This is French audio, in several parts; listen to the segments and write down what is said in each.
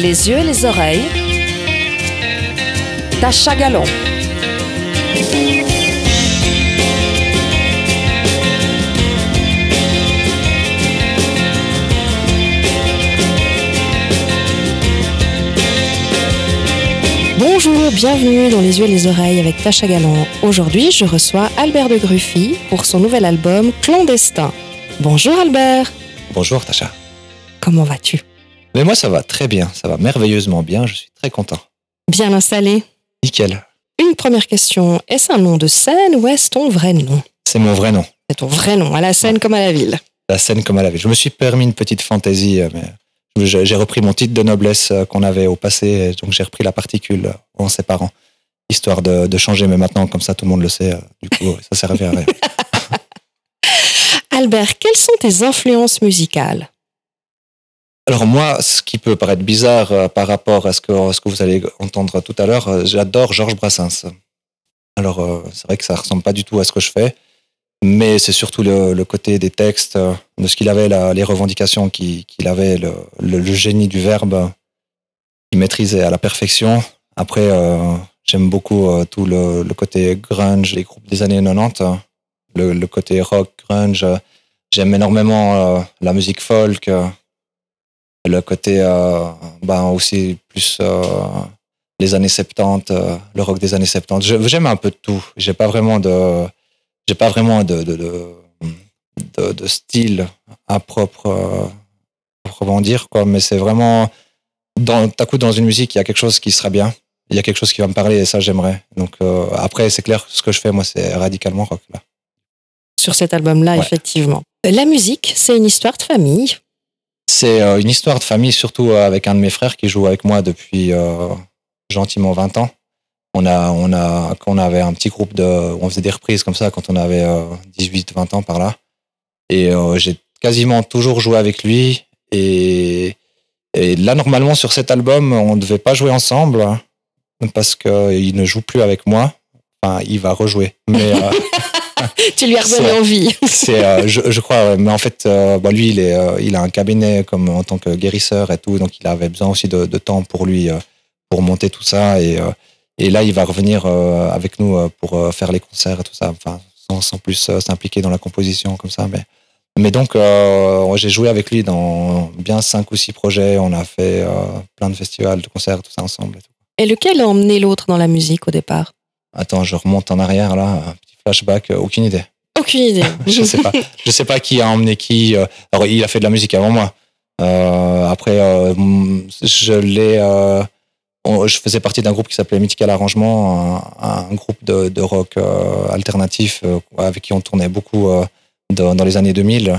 les yeux et les oreilles. Tacha Galon. Bonjour, bienvenue dans Les yeux et les oreilles avec Tacha Galon. Aujourd'hui, je reçois Albert de Gruffy pour son nouvel album Clandestin. Bonjour Albert. Bonjour Tacha. Comment vas-tu? Mais moi ça va très bien, ça va merveilleusement bien, je suis très content. Bien installé Nickel. Une première question, est-ce un nom de scène ou est-ce ton vrai nom? C'est mon vrai nom. C'est ton vrai nom, à la scène comme à la ville. La scène comme à la ville. Je me suis permis une petite fantaisie, euh, mais j'ai repris mon titre de noblesse euh, qu'on avait au passé, donc j'ai repris la particule euh, en séparant, histoire de, de changer, mais maintenant comme ça tout le monde le sait, du coup ça servait à rien. Albert, quelles sont tes influences musicales? Alors moi, ce qui peut paraître bizarre euh, par rapport à ce que, ce que vous allez entendre tout à l'heure, euh, j'adore Georges Brassens. Alors euh, c'est vrai que ça ressemble pas du tout à ce que je fais, mais c'est surtout le, côté des textes, de ce qu'il avait, les revendications qu'il avait, le, le- génie du verbe qu'il maîtrisait à la perfection. Après, j'aime beaucoup tout le, côté grunge, les groupes des années 90, euh, le, côté rock, grunge. J'aime énormément la musique folk. Le côté euh, ben aussi plus euh, les années 70 euh, le rock des années 70 Je- j'aime un peu de tout. J'ai pas vraiment de j'ai pas vraiment de de, de, style à propre euh, proprement dire quoi. Mais c'est vraiment dans à coup dans une musique il y a quelque chose qui sera bien. Il y a quelque chose qui va me parler et ça j'aimerais. Donc euh, après c'est clair ce que je fais moi c'est radicalement rock là. Sur cet album-là, Ouais. effectivement. La musique, c'est une histoire de famille. C'est euh, une histoire de famille, surtout euh, avec un de mes frères qui joue avec moi depuis euh, gentiment 20 ans. On a, on a, quand on avait un petit groupe de, on faisait des reprises comme ça quand on avait 18, 20 ans par là. Et euh, j'ai quasiment toujours joué avec lui. Et, et là, normalement, sur cet album, on ne devait pas jouer ensemble hein, parce qu'il ne joue plus avec moi. Enfin, il va rejouer. Mais euh, Tu lui as redonné C'est- envie. c'est, euh, je, je crois, mais en fait, euh, bah, lui, il, est, euh, il a un cabinet comme en tant que guérisseur et tout, donc il avait besoin aussi de, de temps pour lui, euh, pour monter tout ça. Et, euh, et là, il va revenir euh, avec nous euh, pour euh, faire les concerts et tout ça, enfin, sans, sans plus euh, s'impliquer dans la composition comme ça. Mais, mais donc, euh, j'ai joué avec lui dans bien cinq ou six projets. On a fait euh, plein de festivals, de concerts, tout ça ensemble. Et tout. Et lequel a emmené l'autre dans la musique au départ? Attends, je remonte en arrière là, flashback, euh, aucune idée. Aucune idée. je sais pas. Je sais pas qui a emmené qui. euh, Alors, il a fait de la musique avant moi. Euh, après, euh, je l'ai. euh, je faisais partie d'un groupe qui s'appelait Mythical Arrangement, un, un groupe de, de rock alternatif avec qui on tournait beaucoup dans, dans les années 2000.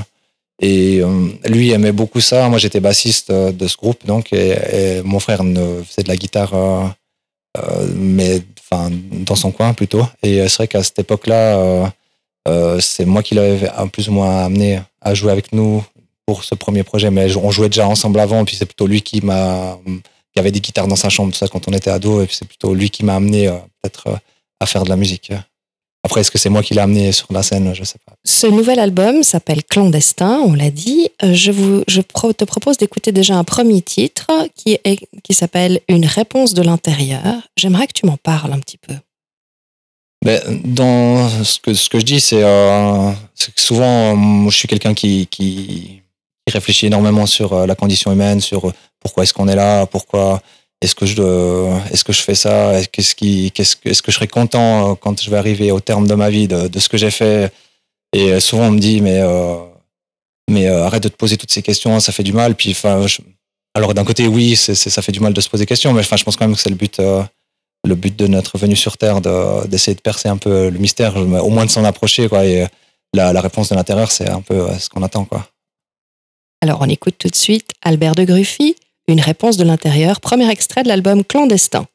Et lui aimait beaucoup ça. Moi, j'étais bassiste de ce groupe, donc, et, et mon frère ne faisait de la guitare, mais dans son coin plutôt. Et euh, c'est vrai qu'à cette époque-là. euh, euh, c'est moi qui l'avais plus ou moins amené à jouer avec nous pour ce premier projet, mais on jouait déjà ensemble avant, puis c'est plutôt lui qui m'a, qui avait des guitares dans sa chambre, tout ça quand on était ado, et puis c'est plutôt lui qui m'a amené peut-être à faire de la musique. Après, est-ce que c'est moi qui l'ai amené sur la scène? Je sais pas. Ce nouvel album s'appelle Clandestin, on l'a dit. Euh, Je, vous, je pro- te propose d'écouter déjà un premier titre qui, est, qui s'appelle Une réponse de l'intérieur. J'aimerais que tu m'en parles un petit peu. Ben, dans ce que, ce que je dis, c'est euh, que souvent, euh, moi, je suis quelqu'un qui, qui, qui réfléchit énormément sur la condition humaine, sur pourquoi est-ce qu'on est là, pourquoi est-ce que je est-ce que je fais ça, est-ce qui, qu'est-ce que, est-ce que je serai content euh, quand je vais arriver au terme de ma vie de, de ce que j'ai fait? Et euh, souvent, on me dit, mais euh, mais arrête de te poser toutes ces questions, ça fait du mal. Puis, alors d'un côté, oui, ça fait du mal de se poser des questions, mais enfin, je pense quand même que c'est le but. le but de notre venue sur Terre, de- d'essayer de, percer un peu le mystère, au moins de s'en approcher. Quoi, et la, réponse de l'intérieur, c'est un peu ce qu'on attend. Quoi. Alors on écoute tout de suite Albert de Gruffy, Une réponse de l'intérieur, premier extrait de l'album Clandestin.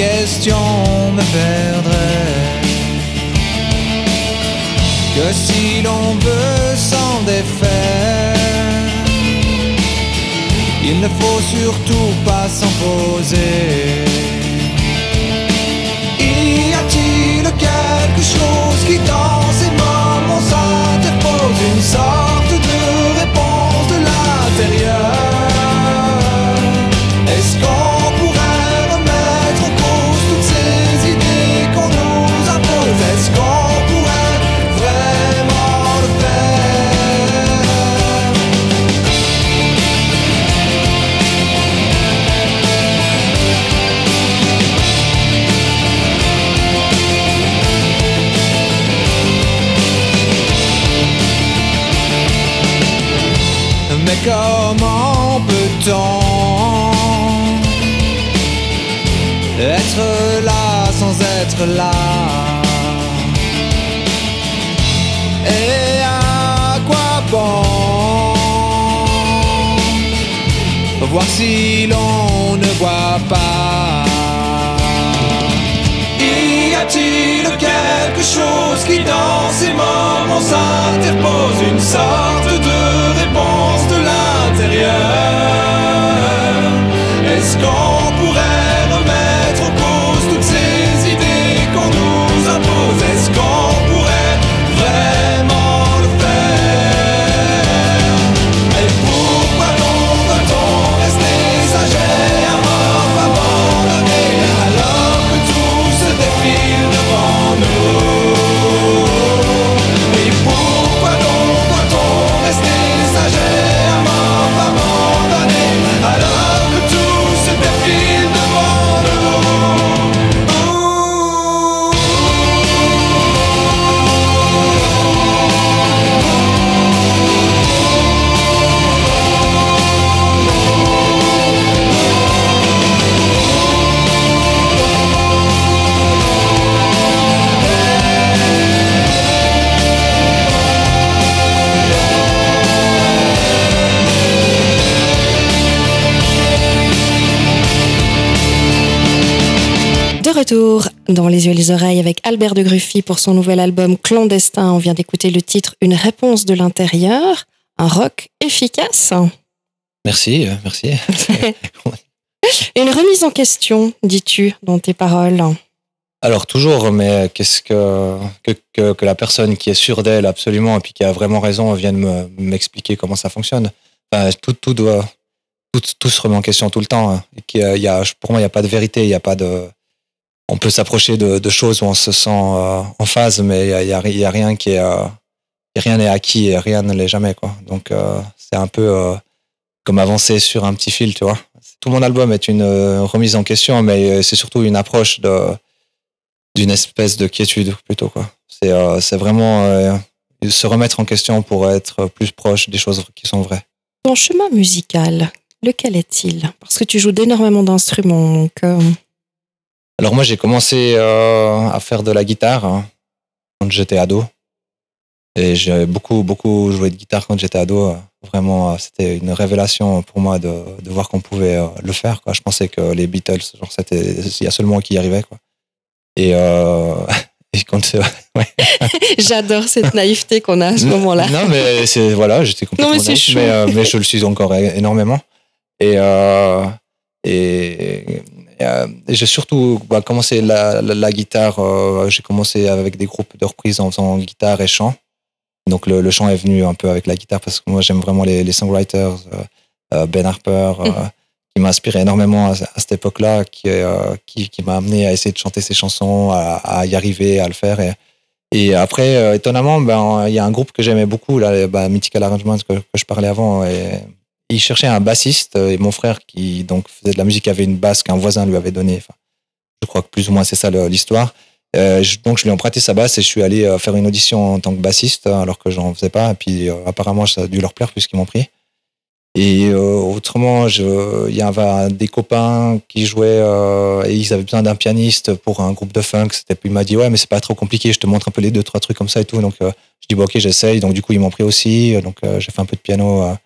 Question me perdrait. Que si l'on veut s'en défaire, il ne faut surtout pas s'imposer. Y retour dans Les yeux et les oreilles avec Albert de Gruffy pour son nouvel album Clandestin. On vient d'écouter le titre Une réponse de l'intérieur, un rock efficace. Merci, euh, merci. Une remise en question, dis-tu, dans tes paroles? Alors toujours, mais qu'est-ce que, que, que, que la personne qui est sûre d'elle absolument et puis qui a vraiment raison vienne me- m'expliquer comment ça fonctionne. Enfin, tout, tout doit, tout, tout se remet en question tout le temps. hein. Et qu'il y a, pour moi, il n'y a pas de vérité, il n'y a pas de. On peut s'approcher de, choses où on se sent euh, en phase, mais il y a, y a rien qui est, euh, rien n'est acquis et rien ne l'est jamais quoi. Donc euh, c'est un peu comme avancer sur un petit fil, tu vois. Tout mon album est une remise en question, mais c'est surtout une approche d'une espèce de quiétude plutôt quoi. C'est vraiment se remettre en question pour être plus proche des choses qui sont vraies. Ton chemin musical, lequel est-il? Parce que tu joues d'énormément d'instruments, donc Alors moi j'ai commencé euh, à faire de la guitare hein, quand j'étais ado et j'ai beaucoup beaucoup joué de guitare quand j'étais ado. Vraiment euh, c'était une révélation pour moi de, de voir qu'on pouvait euh, le faire quoi. Je pensais que les Beatles genre c'était il y a seulement qui y arrivait quoi. Et euh, et quand euh, j'adore cette naïveté qu'on a à ce moment-là. Non, mais c'est voilà, j'étais complètement Non, mais naïf, mais, euh, mais je le suis encore énormément. Et euh, et, et, euh, j'ai surtout bah, commencé la, la, la guitare. euh, j'ai commencé avec des groupes de reprises en faisant guitare et chant. Donc le, le chant est venu un peu avec la guitare parce que moi j'aime vraiment les, les songwriters, euh, Ben Harper, Mhm. qui m'a inspiré énormément à, à cette époque-là, qui, qui, qui m'a amené à essayer de chanter ses chansons, à, à y arriver, à le faire. Et, et après, étonnamment, ben, il y a un groupe que j'aimais beaucoup, là, ben, Mythical Arrangements, que, que je parlais avant. Et, il cherchait un bassiste et mon frère qui donc faisait de la musique avait une basse qu'un voisin lui avait donnée. Je crois que plus ou moins c'est ça l'histoire. Euh, donc je lui ai emprunté sa basse et je suis allé euh, faire une audition en tant que bassiste alors que j'en faisais pas. Et puis euh, apparemment ça a dû leur plaire puisqu'ils m'ont pris. Et euh, autrement, il y avait des copains qui jouaient euh, et ils avaient besoin d'un pianiste pour un groupe de funk. C'était il m'a dit ouais mais c'est pas trop compliqué, je te montre un peu les deux trois trucs comme ça et tout. Donc euh, je dis ok j'essaye. Donc du coup ils m'ont pris aussi. Donc euh, j'ai fait un peu de piano.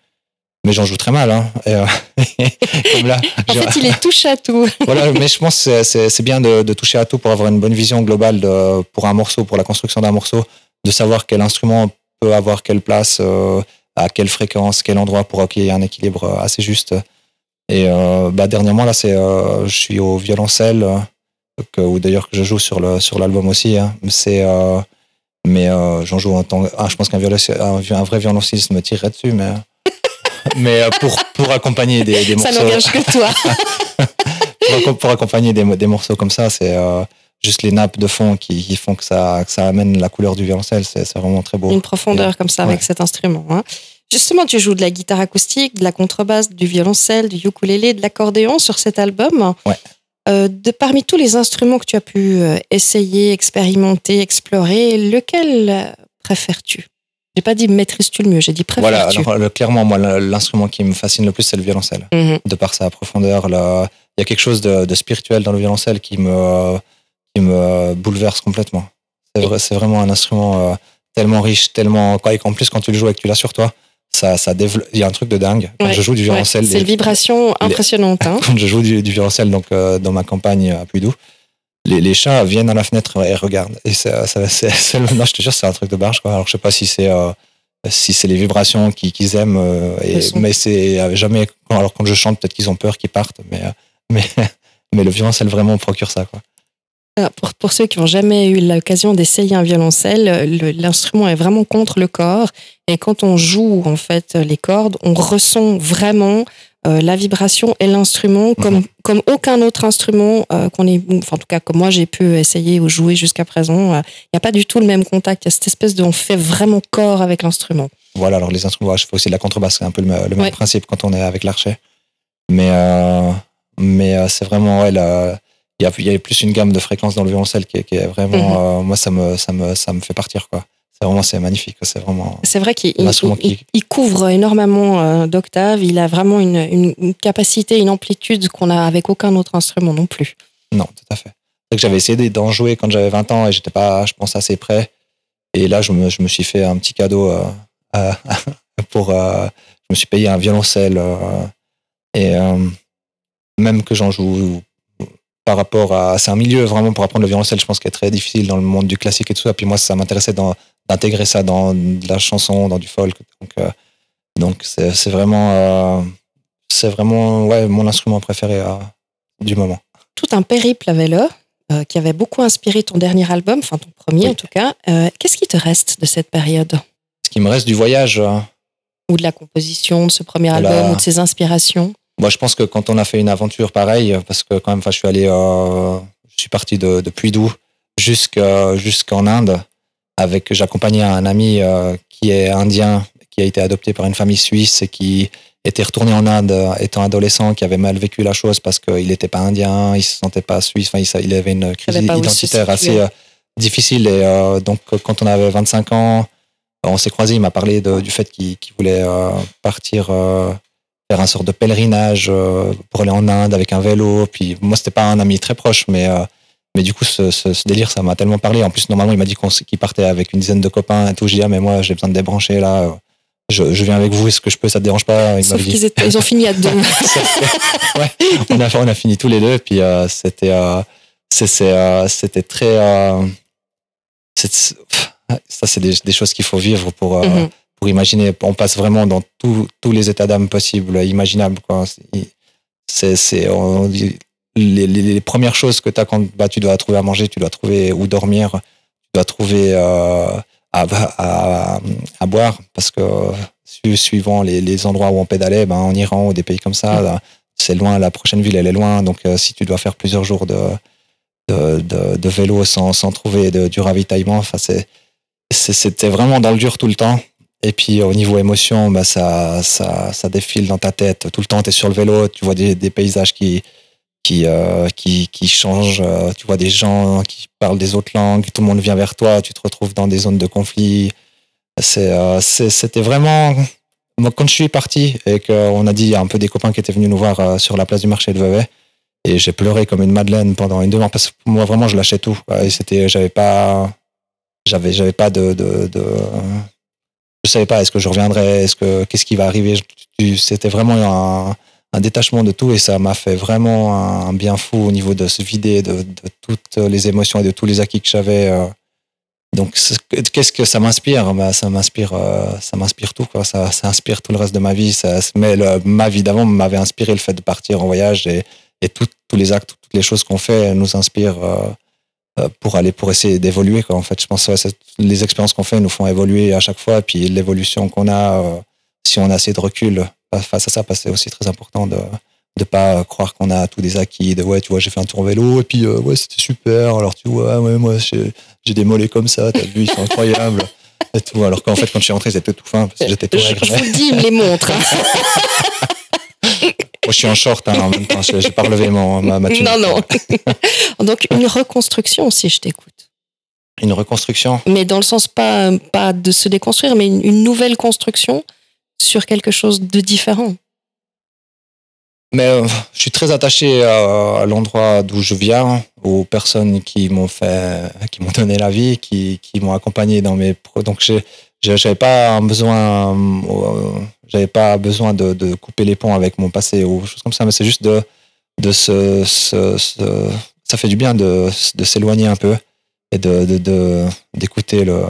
Mais j'en joue très mal. Hein. Euh, comme là, En fait, il est touche à tout. voilà, mais je pense que c'est- bien de, de toucher à tout pour avoir une bonne vision globale de, pour un morceau, pour la construction d'un morceau, de savoir quel instrument peut avoir quelle place, euh, à quelle fréquence, quel endroit pour qu'il y ait un équilibre assez juste. Et euh, bah, dernièrement, là, c'est, je suis au violoncelle, que, ou d'ailleurs que je joue sur, le, sur l'album aussi. hein. C'est, mais euh, j'en joue en tant ah, je pense qu'un un, un vrai violoncelliste me tirerait dessus, mais, mais euh, pour, pour accompagner des, des Ça morceaux n'engage que toi. pour, accom- pour accompagner des, des morceaux comme ça, c'est euh, juste les nappes de fond qui, qui font que ça, que ça amène la couleur du violoncelle. C'est vraiment très beau. Une profondeur comme ça avec cet instrument. hein. Justement, tu joues de la guitare acoustique, de la contrebasse, du violoncelle, du ukulélé, de l'accordéon sur cet album. Ouais. Euh, de parmi tous les instruments que tu as pu essayer, expérimenter, explorer, lequel préfères-tu? J'ai pas dit maîtrises-tu le mieux, j'ai dit Voilà, préfères-tu. alors, le- clairement, moi, l'instrument qui me fascine le plus, c'est le violoncelle. Mhm. De par sa profondeur, il y a quelque chose de, de spirituel dans le violoncelle qui me, qui me bouleverse complètement. C'est vrai, c'est vraiment un instrument euh, tellement riche, tellement. Et qu'en plus, quand tu le joues et que tu l'as sur toi, ça, ça développe. Il y a un truc de dingue. Quand Ouais, je joue du Ouais, violoncelle, c'est les- une vibration impressionnante. hein. quand je joue du, du violoncelle donc, euh, dans ma campagne à Puydou, les, les chats viennent à la fenêtre et regardent. Et ça, ça- c'est, non, je te jure, c'est un truc de barge. Quoi. Alors, je sais pas si c'est, euh, si c'est les vibrations qui- qu'ils aiment, euh, et- mais c'est euh, jamais. Alors, quand je chante, peut-être qu'ils ont peur qu'ils partent, mais, mais, mais le violoncelle vraiment procure ça. Quoi. Ah, Pour, pour ceux qui n'ont jamais eu l'occasion d'essayer un violoncelle, le- l'instrument est vraiment contre le corps. Et quand on joue en fait les cordes, on ressent vraiment euh, la vibration et l'instrument comme, comme aucun autre instrument euh, qu'on enfin, en tout cas comme moi j'ai pu essayer ou jouer jusqu'à présent. euh, Il n'y a pas du tout le même contact. Il y a cette espèce de, on fait vraiment corps avec l'instrument. Voilà, alors les instruments, je fais aussi de la contrebasse, c'est un peu le, me- le même Ouais. principe quand on est avec l'archet. Mais, mais c'est vraiment, ouais, il y a, il y a plus une gamme de fréquences dans le violoncelle qui est, qui est vraiment, euh, moi, ça me, ça, me, ça me fait partir, quoi. C'est vraiment, c'est magnifique, c'est vraiment. C'est vrai qu'il qui- il couvre énormément euh, d'octaves. Il a vraiment une, capacité, une amplitude qu'on a avec aucun autre instrument non plus. Non, tout à fait. C'est que j'avais essayé d'en jouer quand j'avais 20 ans et j'étais pas, je pense, assez prêt. Et là, je me, je me suis fait un petit cadeau euh, euh, pour. euh, je me suis payé un violoncelle. et même que j'en joue par rapport à. C'est un milieu vraiment pour apprendre le violoncelle, je pense, qui est très difficile dans le monde du classique et tout ça. Puis moi, ça m'intéressait d'intégrer ça dans de la chanson, dans du folk. Donc, euh, donc c'est vraiment. euh, c'est vraiment ouais, mon instrument préféré euh, du moment. Tout un périple à vélo qui avait beaucoup inspiré ton dernier album, enfin ton premier Oui. en tout cas. Qu'est-ce qui te reste de cette période? Ce qui me reste du voyage. Ou de la composition de ce premier album la- ou de ses inspirations? Moi, je pense que quand on a fait une aventure pareille, parce que quand même, je suis allé, euh, je suis parti de, de Puydou jusqu'à- jusqu'en Inde, avec, j'accompagnais un ami euh, qui est indien, qui a été adopté par une famille suisse et qui était retourné en Inde euh, étant adolescent, qui avait mal vécu la chose parce qu'il n'était pas indien, il se sentait pas suisse, enfin, il, avait une crise identitaire assez euh, difficile. Et euh, donc, quand on avait 25 ans, on s'est croisés, il m'a parlé de- du fait qu'il voulait euh, partir euh, faire un sort de pèlerinage euh, pour aller en Inde avec un vélo. Puis moi, c'était pas un ami très proche, mais, euh, mais du coup, ce, ce- ce délire, ça m'a tellement parlé. En plus, normalement, il m'a dit qu'il partait avec une dizaine de copains et tout. J'ai dit, ah, mais moi, j'ai besoin de débrancher là. euh, Je, je viens avec vous, est-ce que je peux, ça te dérange pas? Il Sauf qu'ils ils ont fini à deux. ouais, on a, on a fini tous les deux, puis euh, c'était euh, c'est- c'est, euh, c'était très. euh, c'est- pff, ça, c'est des, des choses qu'il faut vivre pour, euh, Mhm. Pour imaginer. On passe vraiment dans tous- tous les états d'âme possibles, imaginables. Quoi. C'est, c'est, on dit- les, les- les premières choses que tu as quand bah, tu dois trouver à manger, tu dois trouver où dormir, tu dois trouver euh, à, à, à boire, parce que su- suivant les, les endroits où on pédalait, ben, en Iran ou des pays comme ça, là, c'est loin, la prochaine ville elle est loin, donc euh, si tu dois faire plusieurs jours de, de, de, de vélo sans, sans trouver de, du ravitaillement, enfin, c'est- c'était vraiment dans le dur tout le temps. Et puis au niveau émotion, bah, ça, ça, ça défile dans ta tête. Tout le temps, tu es sur le vélo, tu vois des, paysages qui, qui, euh, qui, qui changent, euh, tu vois des gens qui parlent des autres langues, tout le monde vient vers toi, tu te retrouves dans des zones de conflit. Euh, c'était vraiment. Moi, quand je suis parti et qu'on a dit, a un peu des copains qui étaient venus nous voir sur la place du marché de Vevey, et j'ai pleuré comme une madeleine pendant une demi-heure parce que moi, vraiment, je lâchais tout. Et c'était, j'avais pas, j'avais, j'avais pas de, de, je savais pas, est-ce que je reviendrai, est-ce que qu'est-ce qui va arriver? C'était vraiment un, détachement de tout et ça m'a fait vraiment un bien fou au niveau de se vider de, toutes les émotions et de tous les acquis que j'avais. euh. Donc, qu'est-ce que ça m'inspire? Bah, Ça m'inspire euh, ça m'inspire tout. Ça, inspire tout le reste de ma vie. Ça, mais le- ma vie d'avant m'avait inspiré le fait de partir en voyage et, et tout- tous les actes, toutes les choses qu'on fait nous inspirent euh, pour aller, pour essayer d'évoluer. quoi. En fait, je pense que les expériences qu'on fait nous font évoluer à chaque fois. Puis l'évolution qu'on a, euh, si on a assez de recul face à ça, c'est aussi très important de de pas croire qu'on a tous des acquis, de ouais, tu vois, j'ai fait un tour en vélo et puis euh, ouais, c'était super. Alors tu vois, ouais, moi j'ai j'ai des mollets comme ça, t'as vu, ils sont incroyables. Et tout. Alors qu'en fait, quand je suis rentré, c'était tout fin parce que j'étais tout Je, je vous dis, il me les montre. hein. Moi, je suis en short hein, en même temps. J'ai j'ai pas relevé mon, ma, ma non, non. Donc, une reconstruction, si je t'écoute. Une reconstruction? Mais dans le sens pas, pas de se déconstruire, mais une, une nouvelle construction sur quelque chose de différent. Mais euh, je suis très attaché à, à l'endroit d'où je viens, aux personnes qui m'ont fait, qui m'ont donné la vie, qui, qui m'ont accompagné dans mes. Donc j'avais pas un besoin, euh, j'avais pas besoin de, de couper les ponts avec mon passé ou choses comme ça. Mais c'est juste de, de se, se- se- ça fait du bien de, de s'éloigner un peu et de, d'écouter le,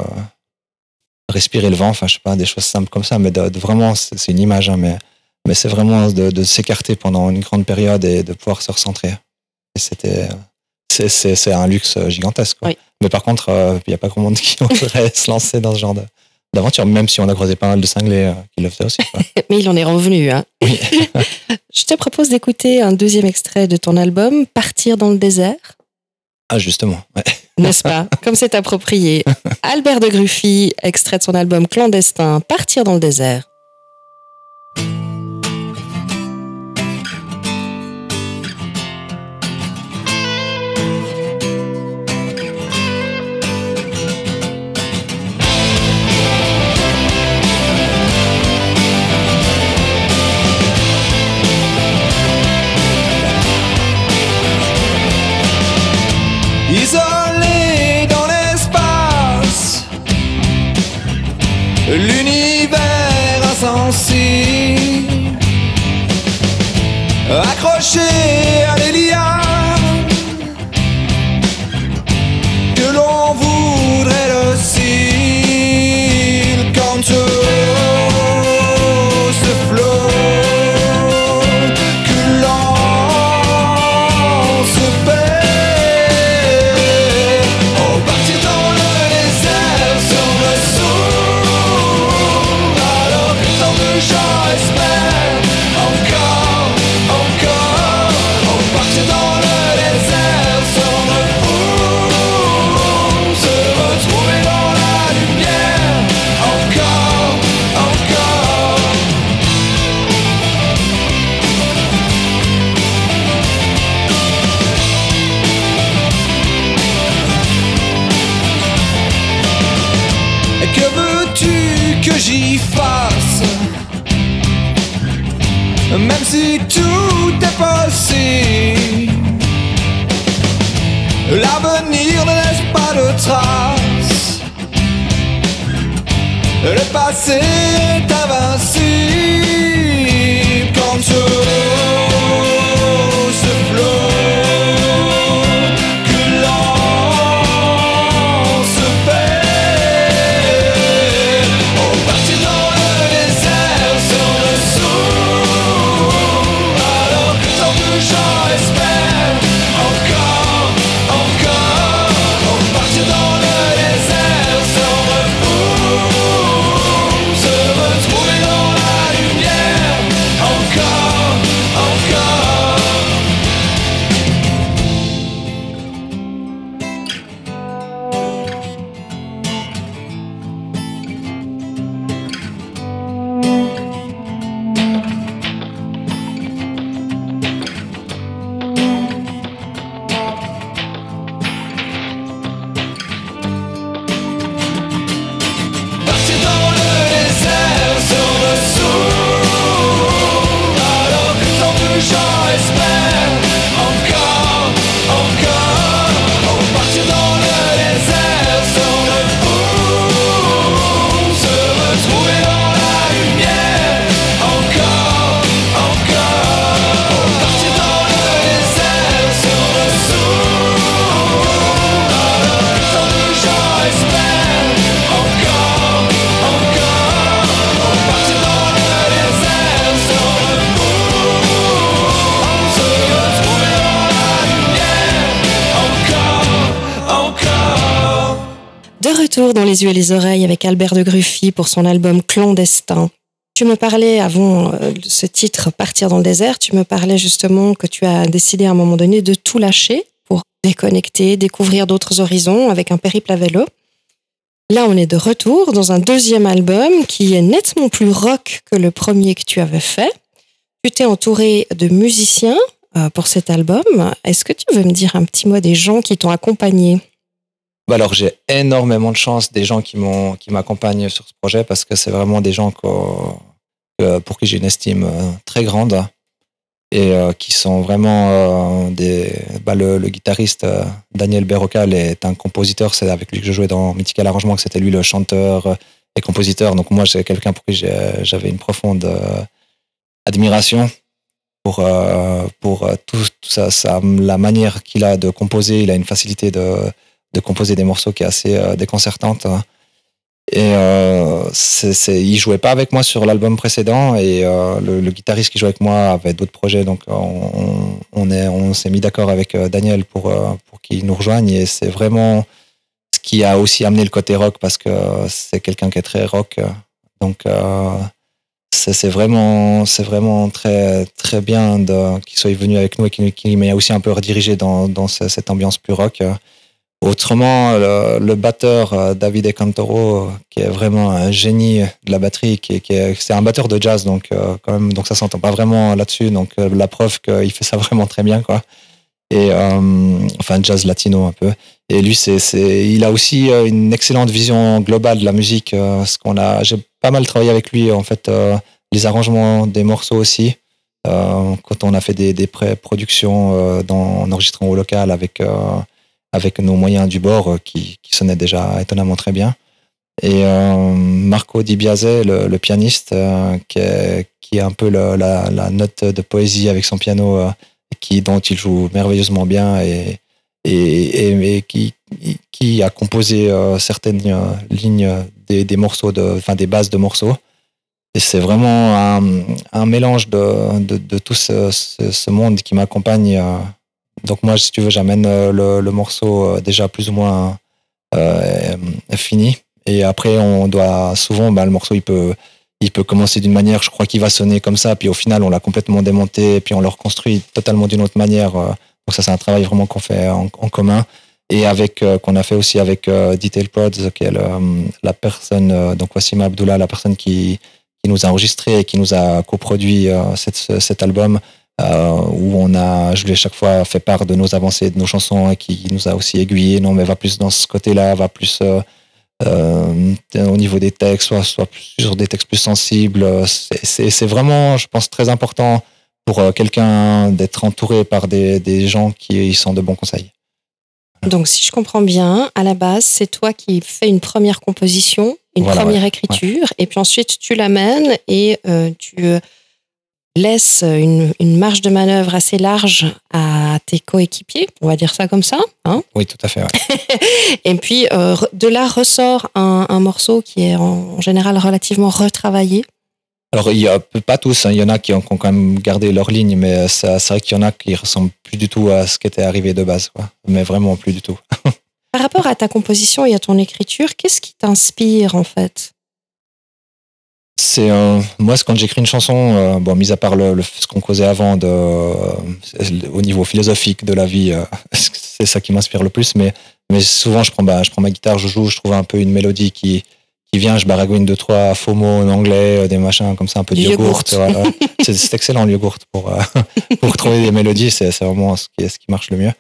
respirer le vent. Enfin, je sais pas, des choses simples comme ça, mais de, vraiment, c'est une image, hein, mais mais c'est vraiment de, s'écarter pendant une grande période et de pouvoir se recentrer. Et c'était, c'est, un luxe gigantesque. quoi. Oui. Mais par contre, euh, il n'y a pas grand monde qui oserait se lancer dans ce genre de, d'aventure, même si on a croisé pas mal de cinglés euh, qui le faisaient aussi. quoi. Mais il en est revenu. Hein. Oui. je te propose d'écouter un deuxième extrait de ton album, Partir dans le désert. Ah, justement. ouais. N'est-ce pas? Comme c'est approprié. Albert de Gruffy, extrait de son album Clandestin, Partir dans le désert. Que j'y fasse. Même si tout est possible L'avenir ne laisse pas de traces. Le passé est invincible ce ce les yeux et les oreilles avec Albert de Gruffy pour son album Clandestin. Tu me parlais avant euh, ce titre Partir dans le désert, tu me parlais justement que tu as décidé à un moment donné de tout lâcher pour déconnecter, découvrir d'autres horizons avec un périple à vélo. Là, on est de retour dans un deuxième album qui est nettement plus rock que le premier que tu avais fait. Tu t'es entouré de musiciens euh, pour cet album. Est-ce que tu veux me dire un petit mot des gens qui t'ont accompagné? Alors j'ai énormément de chance des gens qui m'ont qui m'accompagnent sur ce projet parce que c'est vraiment des gens pour qui j'ai une estime euh, très grande et euh, qui sont vraiment euh, des bah, le, guitariste Daniel Berrocal est un compositeur. C'est avec lui que je jouais dans Mythical Arrangement que c'était lui le chanteur et compositeur. Donc moi c'est quelqu'un pour qui j'avais une profonde admiration pour pour tout ça, ça la manière qu'il a de composer. Il a une facilité de de composer des morceaux qui est assez euh, déconcertante. Et euh, c'est, c'est- il jouait pas avec moi sur l'album précédent et euh, le, guitariste qui jouait avec moi avait d'autres projets, donc on, on, est, on s'est mis d'accord avec Daniel pour, pour qu'il nous rejoigne et c'est vraiment ce qui a aussi amené le côté rock parce que c'est quelqu'un qui est très rock. Donc c'est, vraiment, c'est vraiment très, très bien de, qu'il soit venu avec nous et qu'il, qu'il m'ait aussi un peu redirigé dans, dans ce- cette ambiance plus rock. Autrement, le, batteur euh, Davide Cantoro, qui est vraiment un génie de la batterie, qui qui est- c'est un batteur de jazz, donc euh, quand même, donc ça s'entend pas vraiment là-dessus. Donc euh, la preuve qu'il fait ça vraiment très bien, quoi. Et euh, enfin jazz latino un peu. Et lui, c'est, c'est, il a aussi une excellente vision globale de la musique. ce qu'on a, j'ai pas mal travaillé avec lui en fait, les arrangements des morceaux aussi. Quand on a fait des, des pré-productions euh, dans, en enregistrant au local avec euh, avec nos moyens du bord euh, qui, qui sonnaient déjà étonnamment très bien. Et euh, Marco Di Biase, le, pianiste, euh, qui, est, qui est un peu la, note de poésie avec son piano, qui, dont il joue merveilleusement bien et, et, et, qui, qui a composé certaines lignes des, des morceaux, de, enfin des bases de morceaux. Et c'est vraiment un, mélange de, de, tout ce monde qui m'accompagne. Donc moi, si tu veux, j'amène euh, le, morceau euh, déjà plus ou moins euh, fini. Et après, on doit souvent, bah, le morceau, il peut, il peut commencer d'une manière, je crois qu'il va sonner comme ça, puis au final, on l'a complètement démonté, et puis on le reconstruit totalement d'une autre manière. Donc ça, c'est un travail vraiment qu'on fait en, commun. Et avec qu'on a fait aussi avec Detail Prods, qui est la personne, donc Wassim Abdullah, la personne qui, nous a enregistré et qui nous a coproduit cet album euh, où on a, je lui ai chaque fois fait part de nos avancées, de nos chansons, et qui nous a aussi aiguillé. Non, mais va plus dans ce côté-là, va plus euh, euh, au niveau des textes, soit, soit plus sur des textes plus sensibles. C'est- vraiment, je pense, très important pour quelqu'un d'être entouré par des, des gens qui sont de bons conseils. Donc, si je comprends bien, à la base, c'est toi qui fais une première composition, une Voilà, première ouais, écriture, et puis ensuite tu l'amènes et tu euh, laisses une, une marge de manœuvre assez large à tes coéquipiers, on va dire ça comme ça. Hein Oui, tout à fait. ouais. et puis euh, de là ressort un, un morceau qui est en, général relativement retravaillé. Alors, il y a pas tous, hein, il y en a qui ont, qui ont quand même gardé leur ligne, mais ça- c'est vrai qu'il y en a qui ressemblent plus du tout à ce qui était arrivé de base, quoi. mais vraiment plus du tout. Par rapport à ta composition et à ton écriture, qu'est-ce qui t'inspire en fait? C'est euh, moi, quand j'écris une chanson, euh, bon, mis à part le, le- ce qu'on causait avant, de, euh, au niveau philosophique de la vie, euh, c'est ça qui m'inspire le plus. Mais, mais souvent, je prends, bah, je prends ma guitare, je joue, je trouve un peu une mélodie qui, qui vient, je baragouine deux trois faux mots en anglais, euh, des machins comme ça, un peu de yogourt. c'est, excellent le yogourt pour euh, pour trouver des mélodies, c'est, c'est vraiment ce qui, ce qui marche le mieux.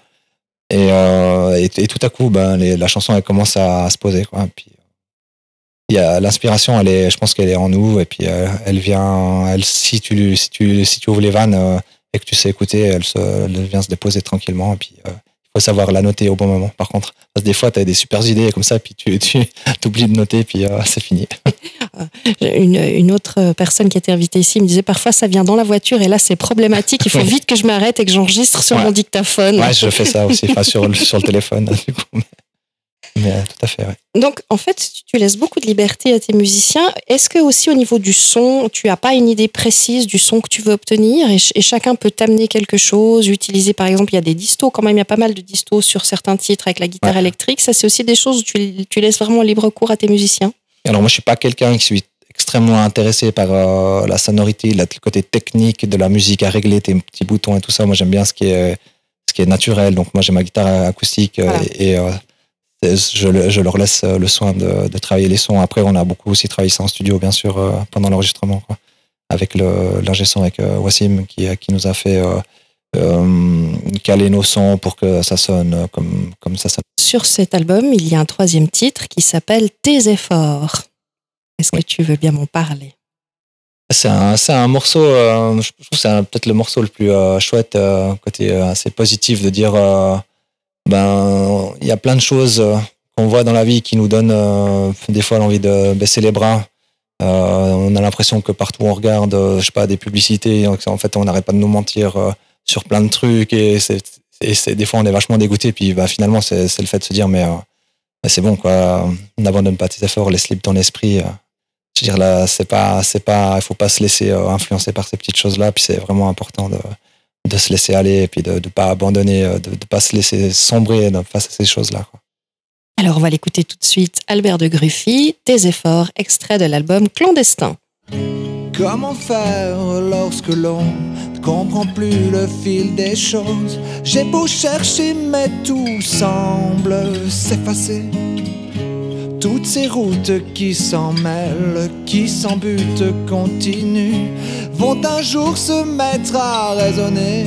Et, euh, et, et tout à coup, ben, les- la chanson elle commence à, se poser, quoi. Puis, il y a l'inspiration, elle est, je pense qu'elle est en nous, et puis euh, elle vient, elle, si tu, si tu, si tu ouvres les vannes euh, et que tu sais écouter, elle, se, elle vient se déposer tranquillement, et puis euh, il faut savoir la noter au bon moment. Par contre, parce que des fois, tu as des super idées comme ça, puis tu, tu oublies de noter, puis c'est fini. une, une autre personne qui était invitée ici me disait parfois ça vient dans la voiture et là c'est problématique, il faut vite que je m'arrête et que j'enregistre sur Ouais. mon dictaphone. Ouais, je fais ça aussi, enfin sur le, sur le téléphone, du coup. Mais, mais, tout à fait. ouais. Donc, en fait, tu laisses beaucoup de liberté à tes musiciens. Est-ce que aussi au niveau du son, tu as pas une idée précise du son que tu veux obtenir et, ch- et chacun peut t'amener quelque chose, utiliser par exemple, il y a des distos quand même, il y a pas mal de distos sur certains titres avec la guitare Ouais. électrique. Ça, c'est aussi des choses où tu, tu laisses vraiment libre cours à tes musiciens. Alors moi, je suis pas quelqu'un qui suis extrêmement intéressé par euh, la sonorité, le côté technique de la musique à régler tes petits boutons et tout ça. Moi, j'aime bien ce qui est ce qui est naturel. Donc moi, j'ai ma guitare acoustique euh, Voilà. et euh, je, le- je leur laisse euh, le soin de, de travailler les sons. Après, on a beaucoup aussi travaillé ça en studio, bien sûr, euh, pendant l'enregistrement, avec l'ingé son avec euh, Wassim qui qui nous a fait euh, caler nos sons pour que ça sonne comme comme ça sonne. Sur cet album, il y a un troisième titre qui s'appelle Tes efforts. Est-ce que tu veux bien m'en parler? C'est un, un morceau, je trouve que c'est peut-être le morceau le plus chouette, côté assez positif de dire, ben, il y a plein de choses euh, qu'on voit dans la vie qui nous donnent euh, des fois l'envie de baisser les bras. Euh, on a l'impression que partout on regarde, je sais pas, des publicités, en fait, on n'arrête pas de nous mentir sur plein de trucs et des fois, on est vachement dégoûté. Puis, bah, finalement, c'est, le fait de se dire, mais c'est bon, quoi, n'abandonne pas tes efforts, laisse libre ton esprit. Je veux dire là, c'est pas, c'est pas, il faut pas se laisser influencer par ces petites choses-là. Puis c'est vraiment important de, de se laisser aller et puis de ne pas abandonner, euh, de ne pas se laisser sombrer face à ces choses-là. quoi. Alors, on va l'écouter tout de suite. Albert de Gruffy, Tes efforts, extrait de l'album Clandestin. Comment faire lorsque l'on ne comprend plus le fil des choses? J'ai beau chercher, mais tout semble s'effacer. Toutes ces routes qui s'en mêlent, qui sans but continuent, vont un jour se mettre à raisonner.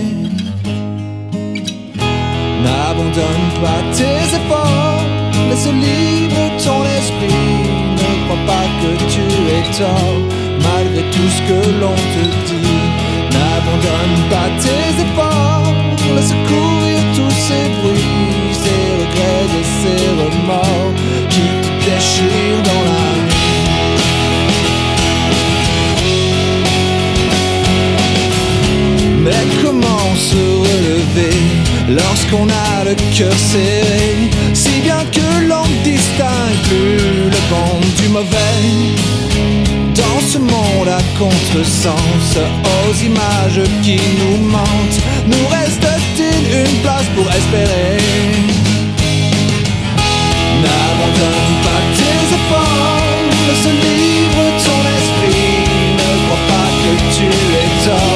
N'abandonne pas tes efforts, laisse libre ton esprit. Ne crois pas que tu es tort, malgré tout ce que l'on te dit. N'abandonne pas tes efforts, laisse courir tous ces bruits, ces regrets et ces remords Mais comment se relever lorsqu'on a le cœur serré? Si bien que l'on distingue le bon du mauvais. Dans ce monde à contresens, aux images qui nous mentent Nous reste-t-il une place pour espérer? N'abandonne pas tes efforts, laisse libre ton esprit. Ne crois pas que tu es tort,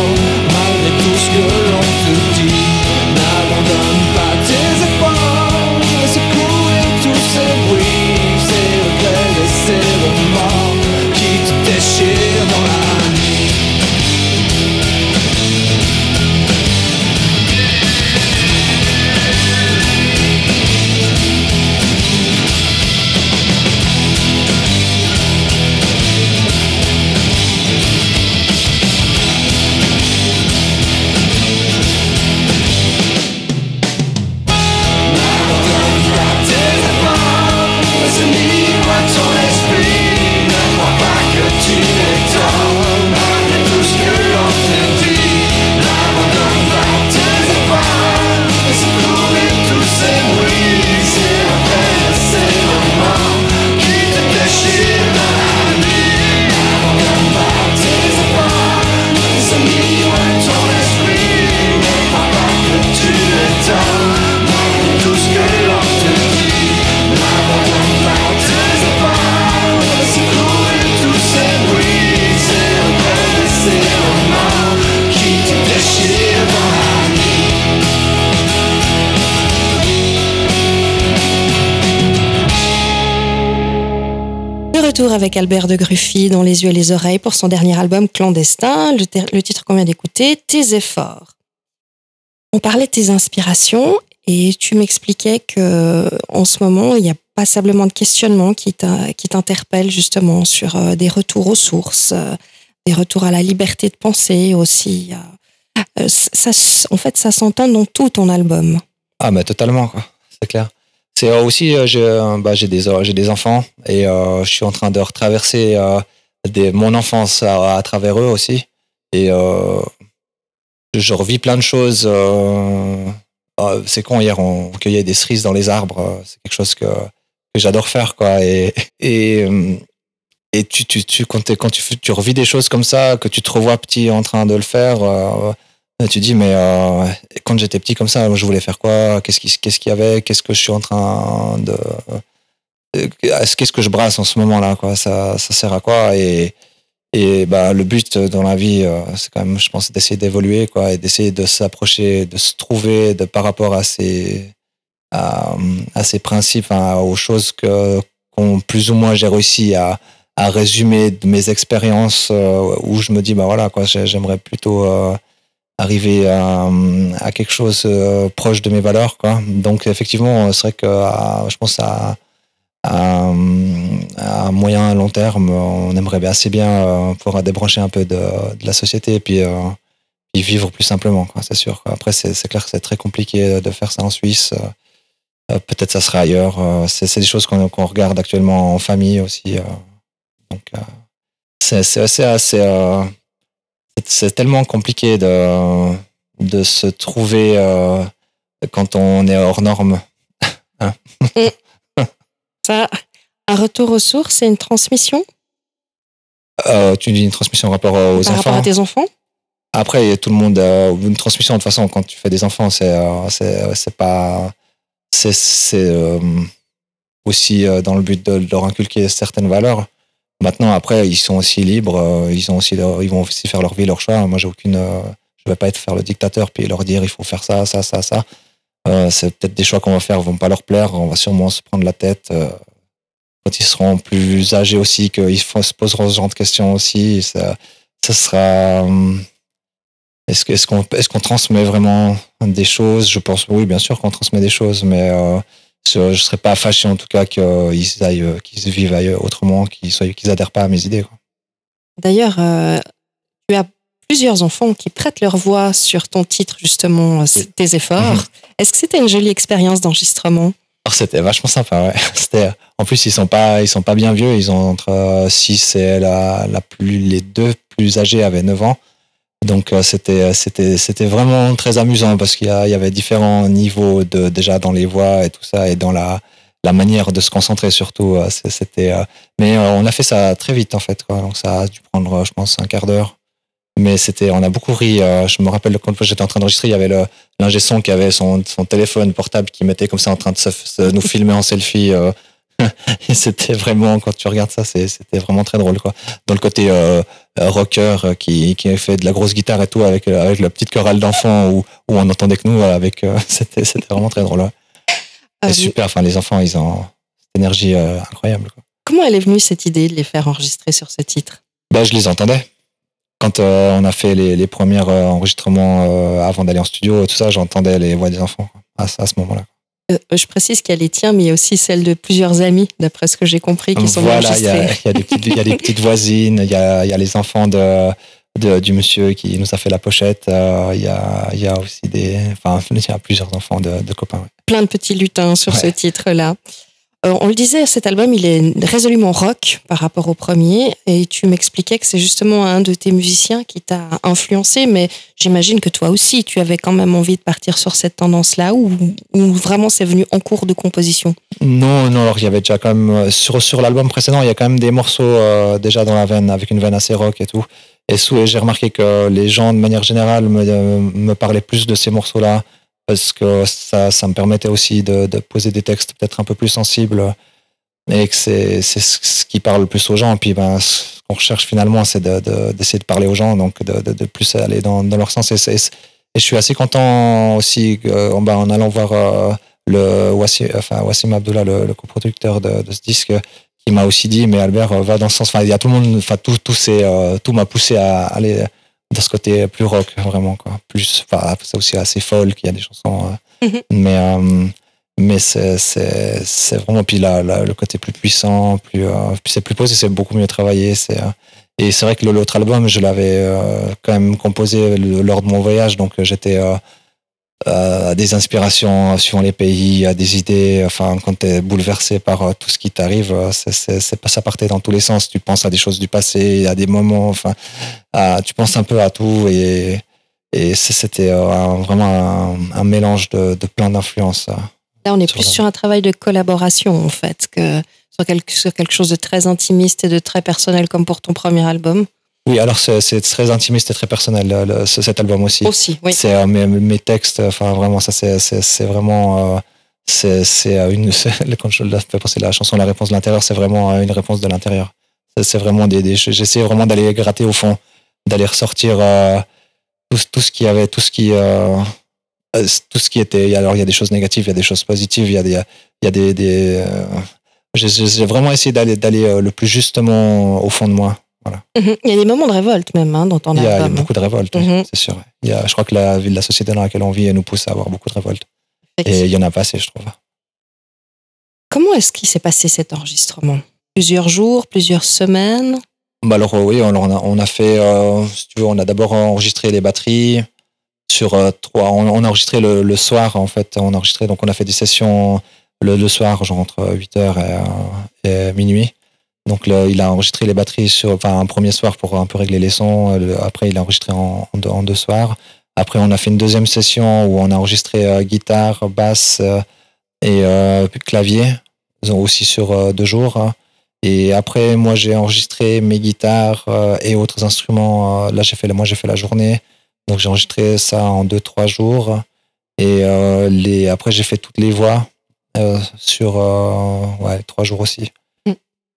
retour avec Albert de Gruffy dans Les yeux et les oreilles pour son dernier album Clandestin, le, titre qu'on vient d'écouter, Tes efforts. On parlait de tes inspirations et tu m'expliquais que en ce moment, il y a passablement de questionnements qui t'interpellent justement sur euh, des retours aux sources, euh, des retours à la liberté de penser aussi. euh. Euh, ça, en fait, ça s'entend dans tout ton album. Ah, mais totalement. C'est clair. C'est euh, aussi, euh, j'ai euh, bah, des, des enfants et je suis en train de retraverser mon enfance à, travers eux aussi. Et je revis plein de choses. c'est con, hier, on cueillait des cerises dans les arbres. C'est quelque chose que, que j'adore faire, quoi. Et, et, et tu, tu, tu, quand, tu, tu revis des choses comme ça, que tu te revois petit en train de le faire, euh, tu dis, mais euh, quand j'étais petit comme ça, je voulais faire quoi? Qu'est-ce qui- qu'est-ce qu'il y avait? Qu'est-ce que je suis en train de. de- Qu'est-ce que je brasse en ce moment-là ça, ça sert à quoi? Et, et bah, le but dans la vie, euh, c'est quand même, je pense, d'essayer d'évoluer et d'essayer de s'approcher, de se trouver de, par rapport à ces, à, ces principes, aux choses que, plus ou moins j'ai réussi à, à résumer de mes expériences euh, où je me dis, bah voilà, j'aimerais plutôt euh, arriver à, à quelque chose euh, proche de mes valeurs. Quoi. Donc, effectivement, c'est vrai que à- je pense à, à, à moyen et long terme, on aimerait assez bien euh, pouvoir débrancher un peu de, la société et puis, euh, vivre plus simplement, c'est sûr. Après, c'est clair que c'est très compliqué de faire ça en Suisse. Euh, Peut-être ça sera ailleurs. Euh, C'est des choses qu'on regarde actuellement en famille aussi. euh. Donc, euh, c'est assez, euh, c'est- tellement compliqué de, de se trouver euh, quand on est hors norme. Ça, un retour aux sources, c'est une transmission? Euh, tu dis une transmission en rapport aux par enfants. rapport à tes enfants? Après, tout le monde, euh, une transmission de toute façon, quand tu fais des enfants, c'est c'est pas. C'est c'est, aussi dans le but de leur inculquer certaines valeurs. Maintenant, après, ils sont aussi libres, euh, ils, ont aussi ils vont aussi faire leur vie, leur choix. Moi, j'ai aucune. euh, je vais pas être faire le dictateur puis leur dire il faut faire ça, ça, ça, ça. Euh, c'est peut-être des choix qu'on va faire vont pas leur plaire, on va sûrement se prendre la tête. quand ils seront plus âgés aussi, qu'ils se poseront ce genre de questions aussi, ça, ça sera. hum, est-ce que- est-ce qu'on est-ce qu'on transmet vraiment des choses? Je pense oui, bien sûr qu'on transmet des choses, mais je ne serais pas fâché en tout cas qu'ils aillent, euh, qu'ils vivent ailleurs autrement, qu'ils soient, qu'ils adhèrent pas à mes idées. quoi. D'ailleurs, euh, tu as plusieurs enfants qui prêtent leur voix sur ton titre, justement, euh, Oui. tes efforts. Mhm. Est-ce que c'était une jolie expérience d'enregistrement? Alors, c'était vachement sympa, ouais. C'était, en plus, ils sont pas, ils sont pas bien vieux. Ils ont entre 6 et la, la plus, les deux plus âgés avaient 9 ans. Donc, euh, c'était, c'était, c'était vraiment très amusant parce qu'il y, y avait différents niveaux de, déjà dans les voix et tout ça et dans la, la manière de se concentrer surtout. euh, C'était, euh, mais euh, on a fait ça très vite, en fait, quoi. Donc, ça a dû prendre, euh, je pense, un quart d'heure. Mais c'était, on a beaucoup ri. euh, Je me rappelle quand j'étais en train d'enregistrer, il y avait le, l'ingé son qui avait son, son téléphone portable qui mettait comme ça en train de se, se- nous filmer en selfie. Et c'était vraiment, quand tu regardes ça, c'était vraiment très drôle. Quoi. Dans le côté euh, rocker euh, qui, qui fait de la grosse guitare et tout avec, euh, avec la petite chorale d'enfants où, où on entendait que nous. Avec, euh, c'était, c'était vraiment très drôle. ouais. Super. Enfin, les enfants, ils ont cette énergie euh, incroyable. Quoi. Comment elle est venue cette idée de les faire enregistrer sur ce titre? Bah, je les entendais. Quand euh, on a fait les, les premiers euh, enregistrements euh, avant d'aller en studio, tout ça, j'entendais les voix des enfants quoi, à, ce- à ce moment-là. Euh, Je précise qu'il y a les tiens, mais il y a aussi celles de plusieurs amis, d'après ce que j'ai compris, qui sont Voilà, il y, a, enregistrés. il y a des petites, voisines, il y a, il y a les enfants de, de- du monsieur qui nous a fait la pochette, euh, il, y a, il y a aussi des, enfin, il y a plusieurs enfants de, de copains. ouais. Plein de petits lutins sur ce titre-là. Euh, on le disait, cet album, il est résolument rock par rapport au premier. Et tu m'expliquais que c'est justement un de tes musiciens qui t'a influencé. Mais j'imagine que toi aussi, tu avais quand même envie de partir sur cette tendance-là ou, vraiment c'est venu en cours de composition? Non, non, alors il y avait déjà quand même, euh, sur, sur l'album précédent, il y a quand même des morceaux euh, déjà dans la veine, avec une veine assez rock et tout. Et sous- j'ai remarqué que les gens, de manière générale, me, me parlaient plus de ces morceaux-là, parce que ça, ça me permettait aussi de, de poser des textes peut-être un peu plus sensibles, et que c'est ce qui parle le plus aux gens. Puis ben, ce qu'on recherche finalement, c'est d'essayer de, de parler aux gens, donc de, de, plus aller dans, dans leur sens. Et, c'est- et je suis assez content aussi euh, ben, en allant voir... euh, le Wassim, enfin, Abdullah, le, le coproducteur de, ce disque, qui m'a aussi dit, mais Albert, euh, va dans ce sens. Enfin, il y a tout le monde, enfin, tout, tout, euh, tout m'a poussé à aller dans ce côté plus rock, vraiment, quoi. Plus, enfin, c'est aussi assez folk, il y a des chansons, euh, Mhm. mais, euh, mais c'est, c'est, c'est vraiment, puis là, là, le côté plus puissant, plus, euh, c'est plus posé, c'est beaucoup mieux travaillé, c'est, et c'est vrai que l'autre album, je l'avais euh, quand même composé lors de mon voyage, donc j'étais, euh, euh, des inspirations suivant les pays, à des idées. Enfin, quand tu es bouleversé par euh, tout ce qui t'arrive, euh, c'est, pas ça partait dans tous les sens. Tu penses à des choses du passé, à des moments. Enfin, à- tu penses un peu à tout et c'était vraiment un, un mélange de, de plein d'influences. Là, on est Sur plus la- sur un travail de collaboration, en fait, que sur quelque, sur quelque chose de très intimiste et de très personnel, comme pour ton premier album. Oui, alors c'est c'est très intimiste et très personnel, le- le- ce- cet album aussi. Aussi, oui. C'est euh, mes, mes textes, enfin vraiment, ça c'est c'est- c'est vraiment. euh, c'est c'est, euh, une. c'est- Quand je la fais penser la chanson La réponse de l'intérieur, c'est vraiment euh, une réponse de l'intérieur. C'est- C'est vraiment des. des J'essaie vraiment d'aller gratter au fond, d'aller ressortir euh, tout, tout ce qui avait, tout ce qui. euh, tout ce qui était. Alors il y a des choses négatives, il y a des choses positives, il y a des. Il y a des. des euh, j'ai- vraiment essayé d'aller d'aller le plus justement au fond de moi. Mhm. Il y a des moments de révolte, même, hein, dans ton Il y, a, il y a album. beaucoup de révoltes, oui, Mhm. c'est sûr. Il y a, je crois que la, la société dans laquelle on vit elle nous pousse à avoir beaucoup de révoltes. Et il y en a pas assez, je trouve. Comment est-ce qu'il s'est passé cet enregistrement? Plusieurs jours, plusieurs semaines? Bah alors euh, oui, on, on a, on a fait, euh, si tu veux, on a d'abord enregistré les batteries sur euh, trois. On, on a enregistré le, le soir en fait. On a enregistré donc on a fait des sessions le, le soir, genre entre 8h et, euh, et minuit. Donc il a enregistré les batteries sur, enfin un premier soir pour un peu régler les sons. Le- après il a enregistré en, deux, soirs. Après on a fait une deuxième session où on a enregistré euh, guitare, basse euh, et euh, clavier, aussi sur euh, deux jours. hein. Et après, moi, j'ai enregistré mes guitares euh, et autres instruments. euh, là, j'ai fait, la- journée. Donc, j'ai enregistré ça en deux, trois jours. Et euh, après, j'ai fait toutes les voix euh, sur euh, trois jours aussi.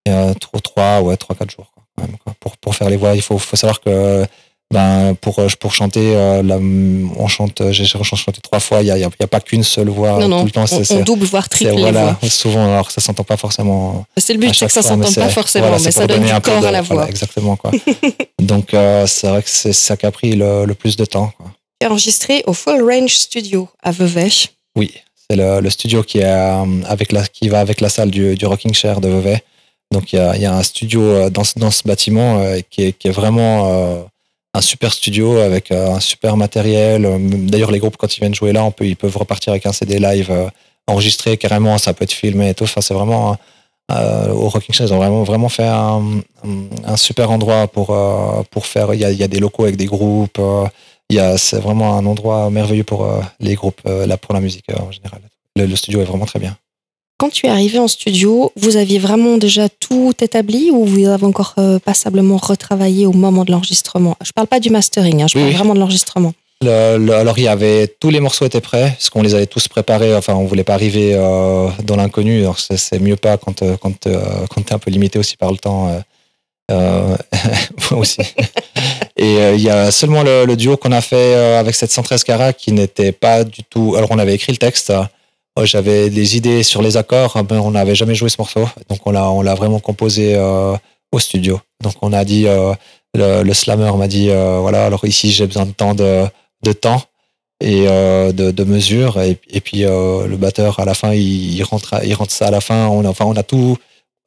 Euh, trois, trois, ouais, trois, quatre jours. Quoi, quand même, quoi. Pour, pour faire les voix, il faut, faut savoir que ben, pour, euh, pour chanter, euh, on chante, j'ai j'ai chanté trois fois. Il n'y a, y a- y a pas qu'une seule voix Non, non, tout le temps. on, double, voire triple les voilà, voix. souvent, alors ça s'entend pas forcément C'est le but, c'est que ça s'entende pas forcément, voilà, mais ça donne du un corps de- à la voilà, voix. exactement quoi. Donc euh, c'est vrai que c'est ça qui a pris le, le plus de temps. Quoi. Enregistré au Full Range Studio à Vevey. Oui, c'est le, le studio qui, est, euh, avec la, qui va avec la salle du, du Rocking Chair de Vevey. Donc il y a, un studio euh, dans, ce- bâtiment euh, qui, est, vraiment euh, un super studio avec un super matériel. D'ailleurs les groupes quand ils viennent jouer là, on peut, ils peuvent repartir avec un CD live enregistré carrément, ça peut être filmé et tout. Enfin c'est vraiment au Rocking Chair, ils ont vraiment vraiment fait un, super endroit pour pour faire. Il y a, des locaux avec des groupes. il c'est vraiment un endroit merveilleux pour les groupes, là, pour la musique en général. Le studio est vraiment très bien. Quand tu es arrivé en studio, vous aviez vraiment déjà tout établi ou vous avez encore euh, passablement retravaillé au moment de l'enregistrement? Je parle pas du mastering, hein, je parle oui. vraiment de l'enregistrement. Le- le- alors, il y avait tous les morceaux étaient prêts, parce qu'on les avait tous préparés. Enfin, on voulait pas arriver euh, dans l'inconnu. Alors, c'est, mieux pas quand euh, quand euh, quand t'es un peu limité aussi par le temps. euh, moi aussi. Et il y a seulement le, le duo qu'on a fait avec cette 113 Cara qui n'était pas du tout. Alors, on avait écrit le texte. J'avais des idées sur les accords, mais on n'avait jamais joué ce morceau. Donc, on l'a on l'a vraiment composé euh, au studio. Donc, on a dit. euh, le, le slammer m'a dit euh, voilà alors ici j'ai besoin de temps de, de temps et euh, de, de et, puis euh, le batteur à la fin il, il rentre il rentre ça à la fin on a, enfin on a tout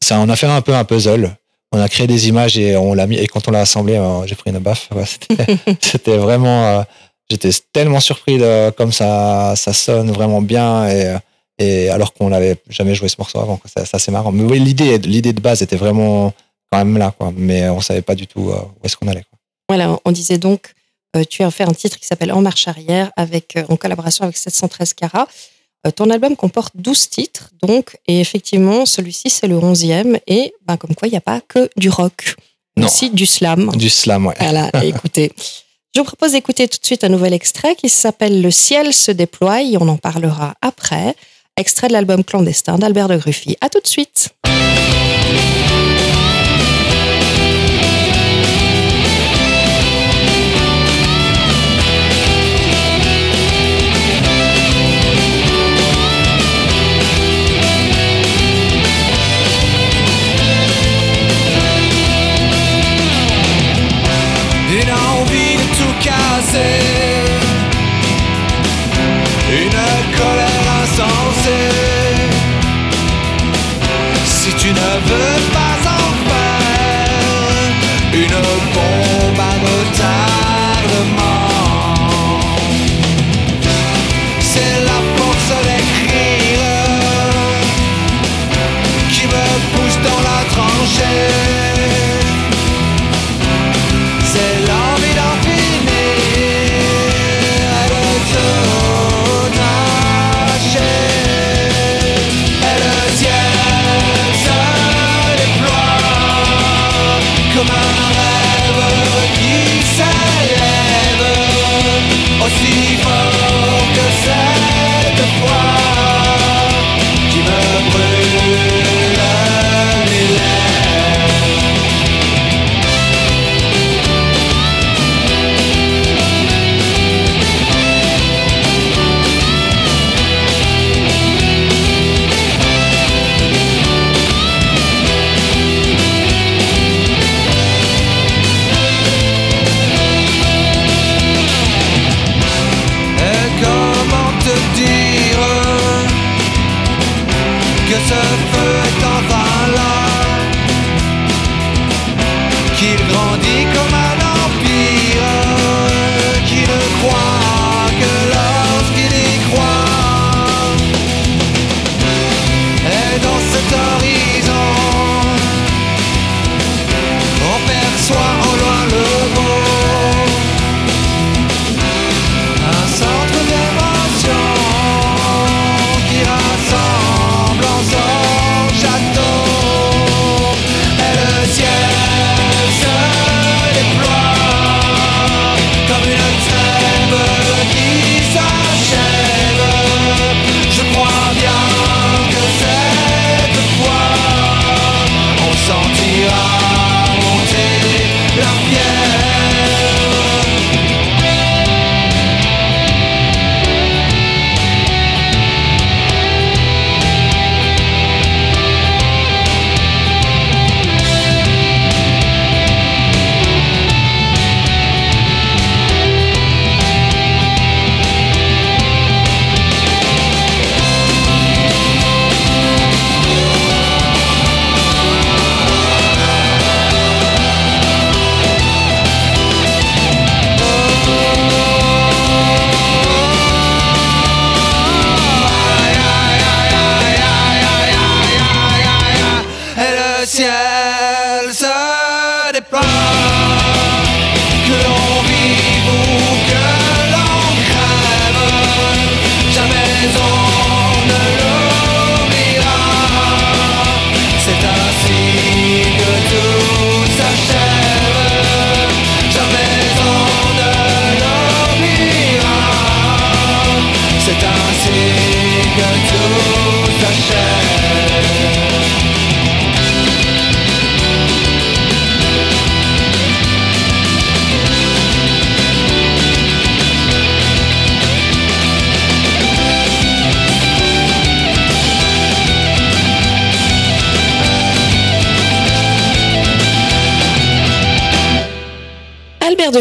ça on a fait un peu un puzzle on a créé des images et on l'a mis et quand on l'a assemblé euh, j'ai pris une baffe c'était c'était vraiment j'étais tellement surpris de comme ça ça sonne vraiment bien et et alors qu'on n'avait jamais joué ce morceau avant quoi. c'est assez marrant mais oui l'idée l'idée de base était vraiment quand même là quoi mais on savait pas du tout euh, où est-ce qu'on allait quoi. Voilà, on disait donc, euh, tu as fait un titre qui s'appelle En marche arrière avec, euh, en collaboration avec 713 Cara. Euh, ton album comporte 12 titres, donc, et effectivement, celui-ci, c'est le 11e, et ben, comme quoi, il n'y a pas que du rock, mais aussi du slam. du slam ouais Voilà, écoutez. Je vous propose d'écouter tout de suite un nouvel extrait qui s'appelle Le ciel se déploie, on en parlera après. Extrait de l'album clandestin d'Albert de Gruffy. À tout de suite. ou se vão.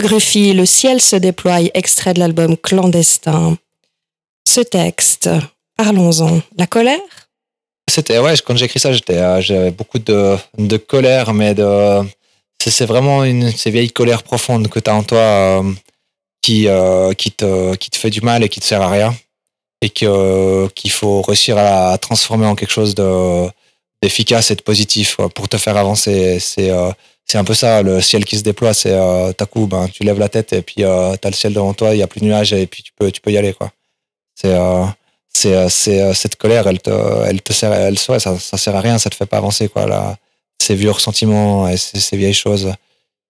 Gruffy, Le ciel se déploie, extrait de l'album Clandestin. Ce texte, parlons-en. La colère? C'était ouais, quand j'ai écrit ça, euh, j'avais beaucoup de, colère, mais de c'est vraiment une ces vieilles colères profondes que tu as en toi euh, qui euh, qui te qui te fait du mal et qui te sert à rien et que qu'il faut réussir à, transformer en quelque chose de d'efficace et de positif pour te faire avancer. C'est c'est un peu ça, le ciel qui se déploie, c'est euh, d'un coup, ben, tu lèves la tête et puis euh, tu as le ciel devant toi, il y a plus de nuages et puis tu peux tu peux y aller quoi. C'est euh, c'est euh, c'est euh, cette colère elle te elle te sert elle ouais, ça sert à rien ça te fait pas avancer quoi là ces vieux ressentiments et ces, vieilles choses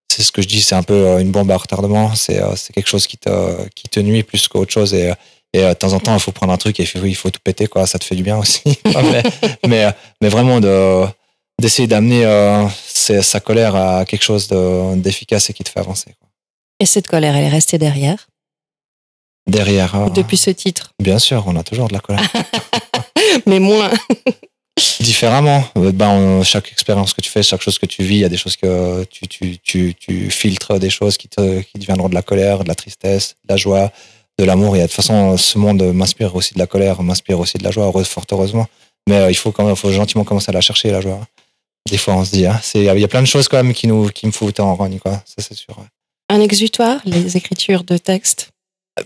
c'est ce que je dis c'est un peu une bombe à retardement c'est c'est quelque chose qui te qui te nuit plus qu'autre chose et et de temps en temps il faut prendre un truc et il faut, il faut tout péter quoi ça te fait du bien aussi mais mais vraiment de d'essayer d'amener sa sa colère à quelque chose de- d'efficace et qui te fait avancer quoi. Et cette colère, elle est restée derrière? Derrière euh, depuis ce titre? bien sûr on a toujours de la colère Mais moins. différemment. Euh, Ben, on- chaque expérience que tu fais, chaque chose que tu vis, il y a des choses que tu, tu, tu, tu filtres des choses qui te, qui deviendront de la colère, de la tristesse, de la joie, de l'amour. Et de toute façon, ce monde m'inspire aussi de la colère, m'inspire aussi de la joie, heureuse, fort heureusement. Mais euh, il faut quand même, faut gentiment commencer à la chercher, la joie. Des fois, on se dit, hein, il y a plein de choses quand même qui nous, qui me foutent en rogne, quoi. Ça, c'est sûr. ouais. Un exutoire, les écritures de texte.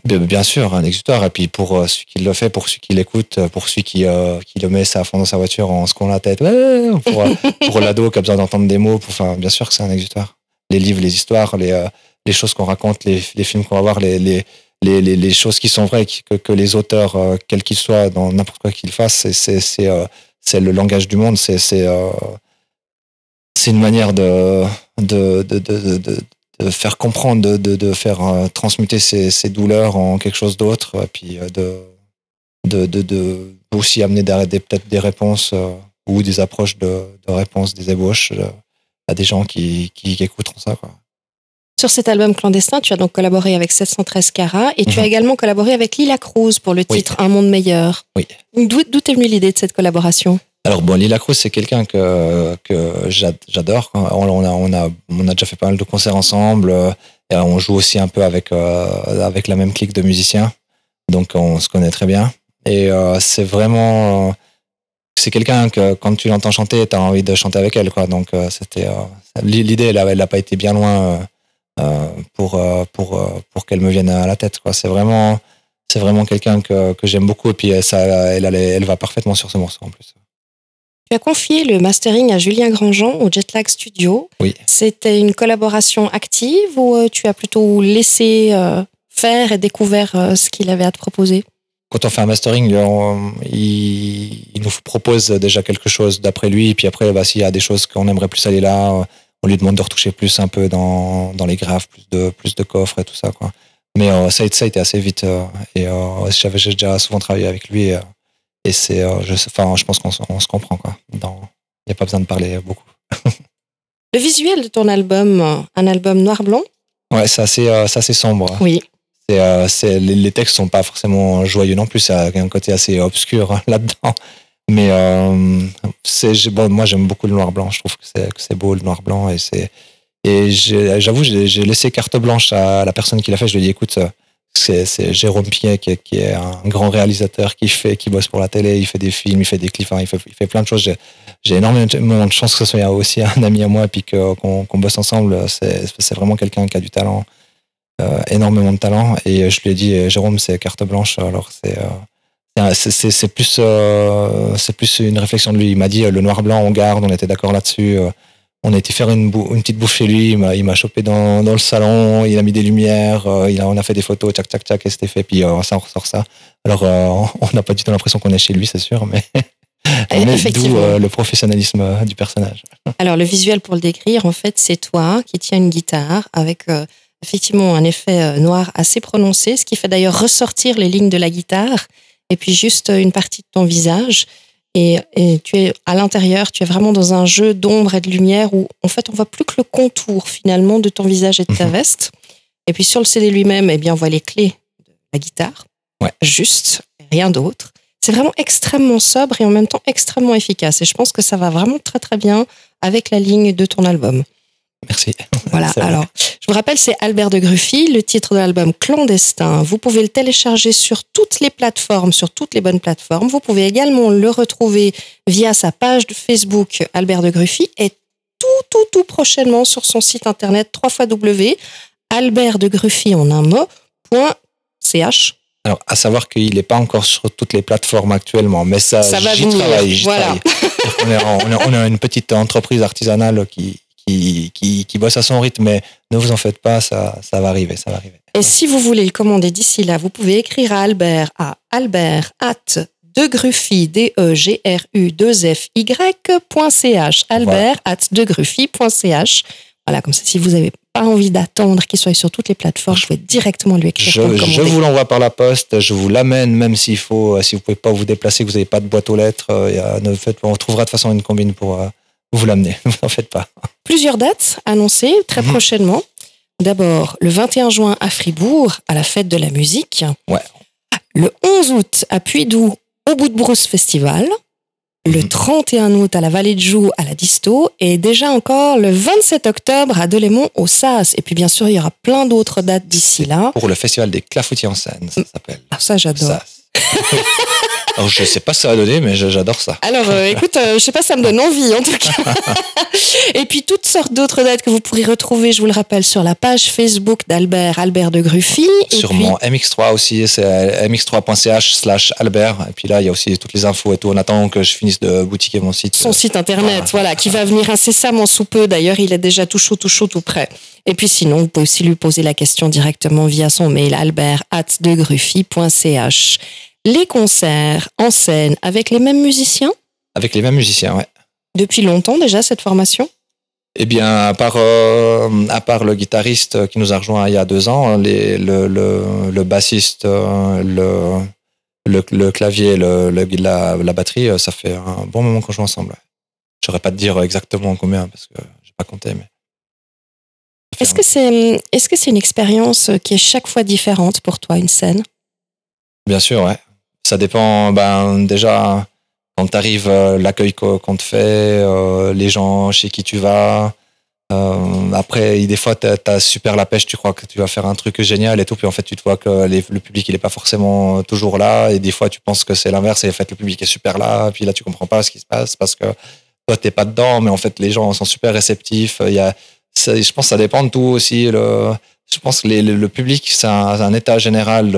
Bien sûr, un exutoire. Et puis pour euh, celui qui le fait, pour celui qui l'écoute, euh, pour celui qui, euh, qui le met ça à fond dans sa voiture en secouant la tête, ouais, pour, pour l'ado qui a besoin d'entendre des mots, pour, enfin, bien sûr que c'est un exutoire. Les livres, les histoires, les, euh, les choses qu'on raconte, les, les films qu'on va voir, les, les, les, les, choses qui sont vraies, que, que les auteurs, euh, quels qu'ils soient, dans n'importe quoi qu'ils fassent, c'est, c'est, le langage du monde, c'est, c'est, c'est une manière de, de, de, de, de, faire comprendre, de, de, de faire euh, transmuter ces, ces douleurs en quelque chose d'autre, et puis euh, de, de, aussi amener peut-être des réponses euh, ou des approches de, réponses, des ébauches euh, à des gens qui, qui, qui écouteront ça. Quoi. Sur cet album clandestin, tu as donc collaboré avec 713 Carats et tu Mhm. as également collaboré avec Lila Cruz pour le Oui. titre Un monde meilleur. Oui. D'où d'où t'es venue l'idée de cette collaboration? Alors bon, Lila Cruz, c'est quelqu'un que, que j'a- j'adore. On, on, a, on, a, on a déjà fait pas mal de concerts ensemble. euh, Et on joue aussi un peu avec, euh, avec la même clique de musiciens. Donc on se connaît très bien. Et euh, c'est vraiment... c'est quelqu'un que quand tu l'entends chanter, tu as envie de chanter avec elle. Donc, c'était l'idée, elle n'a pas été bien loin pour, pour, pour qu'elle me vienne à la tête. C'est vraiment, vraiment quelqu'un que, que j'aime beaucoup. Et puis, ça, elle va parfaitement sur ce morceau en plus. Tu as confié le mastering à Julien Grandjean au Jetlag Studio. Oui. C'était une collaboration active ou euh, tu as plutôt laissé euh, faire et découvert euh, ce qu'il avait à te proposer? Quand on fait un mastering, on- il, il nous propose déjà quelque chose d'après lui. Et puis après, bah, s'il y a des choses qu'on aimerait plus aller là, on lui demande de retoucher plus un peu dans, dans les graphes, plus de, plus de coffres et tout ça. Quoi. Mais euh, ça, a été- ça a été assez vite. euh, et euh, j'avais déjà souvent travaillé avec lui. Et c'est, euh, je, enfin, je pense qu'on se- comprend. quoi. Il n'y a pas besoin de parler beaucoup. Le visuel de ton album, euh, un album noir-blanc Ouais, c'est assez, euh, c'est assez sombre. Oui. C'est, les, les textes sont pas forcément joyeux non plus, ça a un côté assez obscur hein, là-dedans. Mais euh, bon, moi j'aime beaucoup le noir-blanc, je trouve que c'est, beau le noir-blanc. Et, c'est, et j'avoue, j'ai, laissé carte blanche à la personne qui l'a fait. Je lui ai dit, écoute, c'est, Jérôme Piet qui, est- un grand réalisateur qui fait, qui bosse pour la télé, il fait des films, il fait des clips, il, fait, il fait plein de choses. J'ai, énormément de chance que ce soit aussi un ami à moi et puis qu'on, bosse ensemble. C'est, vraiment quelqu'un qui a du talent euh, énormément de talent et je lui ai dit euh, Jérôme c'est carte blanche alors c'est euh, c'est plus c'est plus une réflexion de lui il m'a dit le noir blanc on garde on était d'accord là-dessus on a été faire une, bou- une petite bouffe chez lui il m'a chopé dans, dans le salon il a mis des lumières euh, il a, on a fait des photos tchac tchac tchac et c'était fait puis euh, ça on ressort ça alors euh, on n'a pas du tout l'impression qu'on est chez lui c'est sûr mais effectivement. d'où euh, le professionnalisme euh, du personnage Alors le visuel pour le décrire, en fait, c'est toi qui tiens une guitare avec euh, effectivement un effet noir assez prononcé, ce qui fait d'ailleurs ressortir les lignes de la guitare et puis juste une partie de ton visage. Et, et tu es à l'intérieur, tu es vraiment dans un jeu d'ombre et de lumière où en fait on voit plus que le contour finalement de ton visage et de ta Mhm. veste. Et puis sur le CD lui-même, eh bien on voit les clés de la guitare, Ouais. juste, rien d'autre. C'est vraiment extrêmement sobre et en même temps extrêmement efficace. Et je pense que ça va vraiment très très bien avec la ligne de ton album. Merci Voilà, alors, je vous rappelle, c'est Albert de Gruffy, le titre de l'album Clandestin. Vous pouvez le télécharger sur toutes les plateformes, sur toutes les bonnes plateformes. Vous pouvez également le retrouver via sa page de Facebook Albert de Gruffy et tout, tout, tout prochainement sur son site internet www.albertdegruffy en un mot, point .ch. Alors, à savoir qu'il n'est pas encore sur toutes les plateformes actuellement, mais ça, Ça va j'y venir, travaille. j'y voilà. travaille. on, est, on, est, on est une petite entreprise artisanale qui, qui, qui, qui bosse à son rythme, mais ne vous en faites pas, ça, ça va arriver, ça va arriver. Et si vous voulez le commander d'ici là, vous pouvez écrire à Albert à albert at degruffy, d e g r u 2 f y.ch albert at degruffy.ch Voilà, comme ça, si vous n'avez pas envie d'attendre qu'il soit sur toutes les plateformes, vous pouvez directement lui écrire pour Je, je vous l'envoie par la poste, je vous l'amène, même s'il faut, euh, si vous pouvez pas vous déplacer, que vous n'avez pas de boîte aux lettres, euh, ne faites, on trouvera de toute façon une combine pour euh, vous l'amener. Ne vous en faites pas. Plusieurs dates annoncées très Mhm. prochainement. D'abord, le 21 juin à Fribourg, à la fête de la musique. Ouais. Le 11 août à Puydou, au Bout de Brousse Festival. Le Mhm. 31 août à la Vallée de Joux, à la Disto. Et déjà encore le 27 octobre à Delémont, au SAS. Et puis bien sûr, il y aura plein d'autres dates d'ici là. Pour le festival des clafoutis en scène, ça s'appelle. Ah, ça, j'adore. Alors, je sais pas ce que ça va donner, mais j'adore ça. Alors, euh, écoute, euh, je sais pas, ça me donne envie en tout cas. Et puis toutes sortes d'autres dates que vous pourrez retrouver, je vous le rappelle, sur la page Facebook d'Albert, Albert de Gruffy. Sur puis, mon MX3 aussi, c'est mx3.ch slash Albert. Et puis là, il y a aussi toutes les infos et tout. En attendant que je finisse de boutiquer mon site. son site internet, voilà, qui va venir incessamment sous peu. D'ailleurs, il est déjà tout chaud, tout chaud, tout prêt. Et puis sinon, vous pouvez aussi lui poser la question directement via son mail albert at. Les concerts en scène avec les mêmes musiciens? Avec les mêmes musiciens, ouais. depuis longtemps déjà cette formation? Eh bien, à part, euh, à part le guitariste qui nous a rejoint il y a deux ans, les, le, le, le bassiste, euh, le, le, le clavier, le, la, la batterie, euh, ça fait un bon moment qu'on joue ensemble. Je saurais pas te dire exactement combien parce que j'ai pas compté, mais. Est-ce que c'est est-ce que c'est une expérience qui est chaque fois différente pour toi, une scène? Bien sûr, ouais. Ça dépend, ben, déjà, quand tu arrives, l'accueil qu'o- qu'on te fait, euh, les gens chez qui tu vas, Euh, après, des fois, t'as as super la pêche, tu crois que tu vas faire un truc génial et tout, puis en fait, tu te vois que le public, il est pas forcément toujours là, et des fois, tu penses que c'est l'inverse, et en fait, le public est super là, puis là, tu comprends pas ce qui se passe parce que toi, t'es pas dedans, mais en fait, les gens sont super réceptifs. Il y a, je pense que ça dépend de tout aussi. Je pense que le, public, c'est un, état général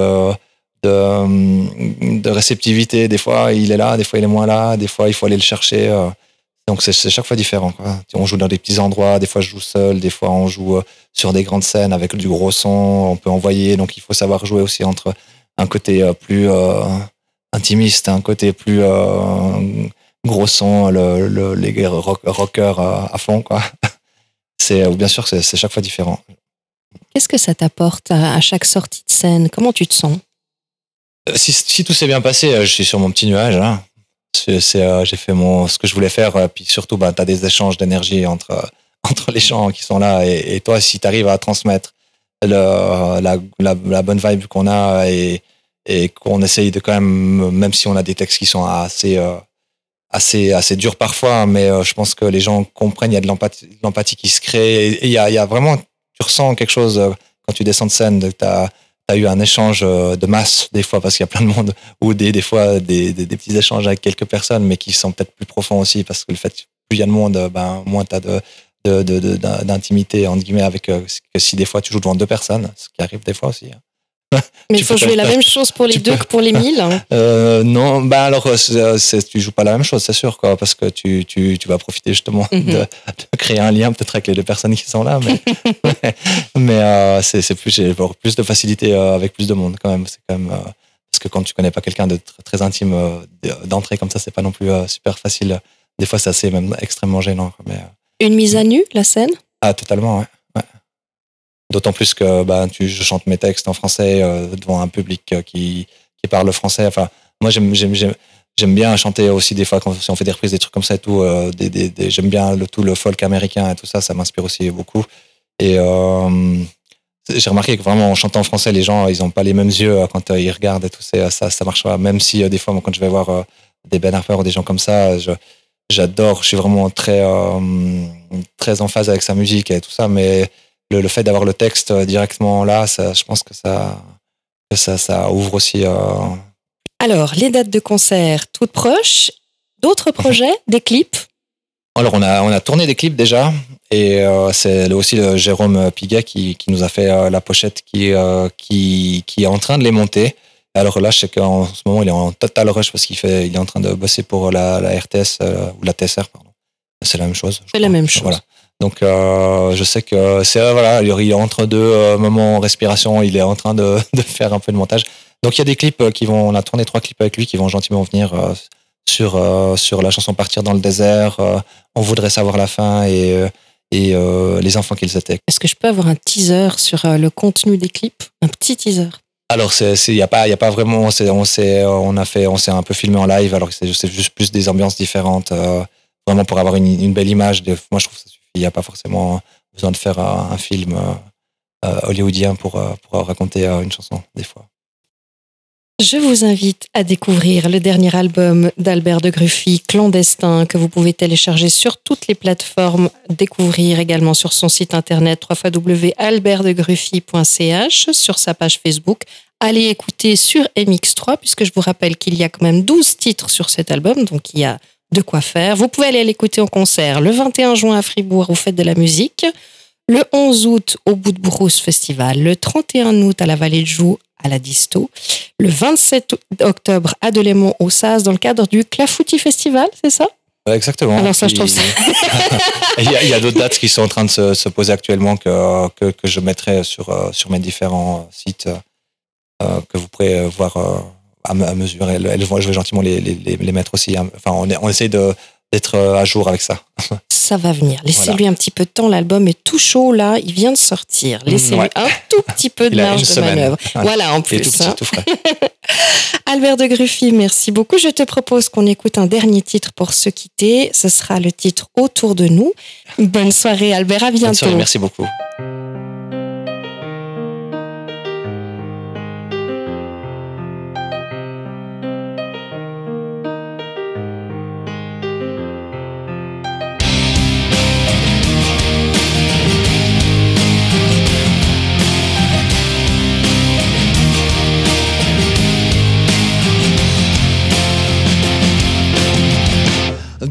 de, de réceptivité. Des fois, il est là, des fois, il est moins là, des fois, il faut aller le chercher. euh. Donc, c'est chaque fois différent. On joue dans des petits endroits, des fois, je joue seul, des fois, on joue euh, sur des grandes scènes avec du gros son, on peut envoyer. Donc, il faut savoir jouer aussi entre un côté euh, plus euh, intimiste, un côté plus euh, gros son, le, le- les rock, rockers à, fond. Quoi. Bien sûr, c'est chaque fois différent. Qu'est-ce que ça t'apporte à, chaque sortie de scène? Comment tu te sens? Euh, Si, si tout s'est bien passé, euh, je suis sur mon petit nuage. C'est, euh, j'ai fait mon, ce que je voulais faire. euh, Puis surtout, bah, tu as des échanges d'énergie entre, euh, entre les gens qui sont là. Et, toi, si tu arrives à transmettre la, bonne vibe qu'on a et, qu'on essaye de quand même, même si on a des textes qui sont assez, euh, assez, assez durs parfois, mais euh, je pense que les gens comprennent, il y a de l'empathie, qui se crée. Il y a, vraiment, tu ressens quelque chose euh, quand tu descends de scène, tu as eu un échange euh, de masse des fois parce qu'il y a plein de monde ou des, des fois des, des, des petits échanges avec quelques personnes mais qui sont peut-être plus profonds aussi parce que le fait plus il y a de monde euh, ben moins tu as de de- de- de- d'in- d'intimité entre guillemets avec euh, que si des fois tu joues devant deux personnes ce qui arrive des fois aussi hein. Mais il faut jouer la même chose pour les deux que pour les mille. hein. Euh, non, bah alors euh, c'est, c'est- tu joues pas la même chose, c'est sûr, quoi, parce que tu, tu, tu vas profiter justement Mhm. de, de créer un lien peut-être avec les deux personnes qui sont là, mais, mais euh, c'est, plus j'ai plus de facilité euh, avec plus de monde quand même. C'est quand même euh, parce que quand tu connais pas quelqu'un de tr- très intime euh, d'entrée comme ça, c'est pas non plus euh, super facile. Des fois, c'est assez même extrêmement gênant. Mais, euh, Une mise à nu, la scène? Ah, totalement, ouais. D'autant plus que bah, tu, je chante mes textes en français euh, devant un public euh, qui, qui parle français. Enfin, moi, j'aime, bien chanter aussi des fois quand si on fait des reprises, des trucs comme ça et tout. euh, des, des, j'aime bien le, tout le folk américain et tout ça, ça m'inspire aussi beaucoup. Et j'ai remarqué que vraiment en chantant en français, les gens, ils n'ont pas les mêmes yeux quand ils regardent et tout. Ça, ça marche pas. Même si des fois, quand je vais voir des Ben Harper ou des gens comme ça, je, j'adore. Je suis vraiment très, très en phase avec sa musique et tout ça. Mais le, le fait d'avoir le texte euh, directement là, ça, je pense que ça, que ça, ça ouvre aussi. euh, Alors, les dates de concert toutes proches. D'autres projets Des clips? Alors, on a, on a tourné des clips déjà. Et euh, c'est aussi le Jérôme Piguet qui, qui nous a fait euh, la pochette qui, euh, qui, qui est en train de les monter. Alors là, je sais qu'en ce moment, il est en total rush parce qu'il fait, il est en train de bosser pour la, la RTS ou la TSR, pardon. C'est la même chose. C'est la même chose. Voilà. Donc, euh, je sais que c'est euh, voilà, il est entre deux euh, moments en respiration, il est en train de, de faire un peu de montage. Donc, il y a des clips qui vont, on a tourné trois clips avec lui qui vont gentiment venir euh, sur sur la chanson Partir dans le désert. on voudrait savoir la fin et et les enfants qu'ils étaient. Est-ce que je peux avoir un teaser sur le contenu des clips? Un petit teaser? Alors c'est il y a pas il y a pas vraiment on s'est on a fait on s'est un peu filmé en live alors que c'est juste plus des ambiances différentes vraiment pour avoir une, une belle image. De- moi je trouve ça. Il y a pas forcément besoin de faire un, film euh, euh, hollywoodien pour euh, raconter une chanson des fois. Je vous invite à découvrir le dernier album d'Albert de Gruffy, Clandestin, que vous pouvez télécharger sur toutes les plateformes, découvrir également sur son site internet www.albertdegruffy.ch, sur sa page Facebook. Allez écouter sur MX3, puisque je vous rappelle qu'il y a quand même 12 titres sur cet album, donc il y a de quoi faire. Vous pouvez aller l'écouter en concert le 21 juin à Fribourg aux Fêtes de la Musique, le 11 août au Bout de Brousse Festival, le 31 août à la Vallée de Joux à la Disto, le 27 octobre à Delémont au SAS dans le cadre du Clafoutis Festival, c'est ça? Exactement. Alors ça, je trouve ça- il y a, d'autres dates qui sont en train de se, se poser actuellement que, que, que je mettrai sur, euh, sur mes différents sites euh, que vous pourrez euh, voir euh, à, me- à mesure. Elles, elles vont- je vais gentiment les, les, les- mettre aussi. hein. Enfin, on, on essaie de, d'être euh, à jour avec ça. Ça va venir. Laissez-lui Voilà. un petit peu de temps. L'album est tout chaud là. Il vient de sortir. Laissez-lui ouais. un tout petit peu de marge de manœuvre. Voilà, en plus. tout petit, hein. tout frais. Albert de Gruffy, merci beaucoup. Je te propose qu'on écoute un dernier titre pour se quitter. Ce sera le titre Autour de nous. Bonne soirée, Albert. À bientôt. soirée, merci beaucoup.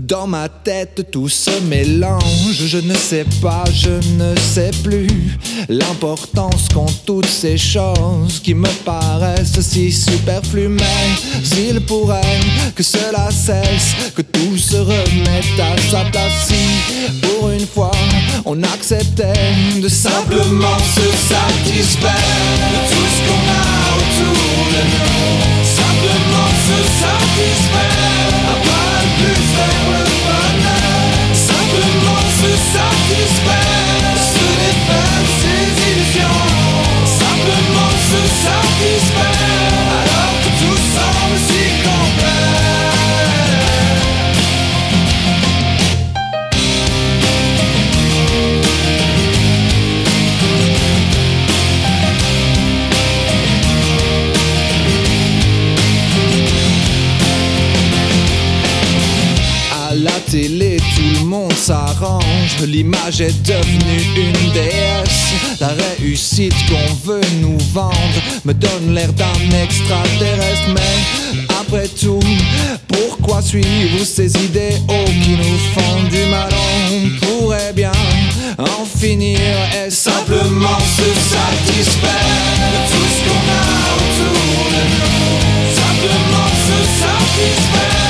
Dans ma tête tout se mélange, je ne sais pas, je ne sais plus l'importance qu'ont toutes ces choses qui me paraissent si superflues. Mais il pourrait que cela cesse, que tout se remette à sa place. Si pour une fois on acceptait de simplement se satisfaire de tout ce qu'on a autour de nous, simplement se satisfaire, à s'arrange, l'image est devenue une déesse. La réussite qu'on veut nous vendre me donne l'air d'un extraterrestre, mais après tout, pourquoi suivre ces idéaux qui nous font du mal? On pourrait bien en finir et simplement se satisfaire de tout ce qu'on a autour de nous. Simplement se satisfaire.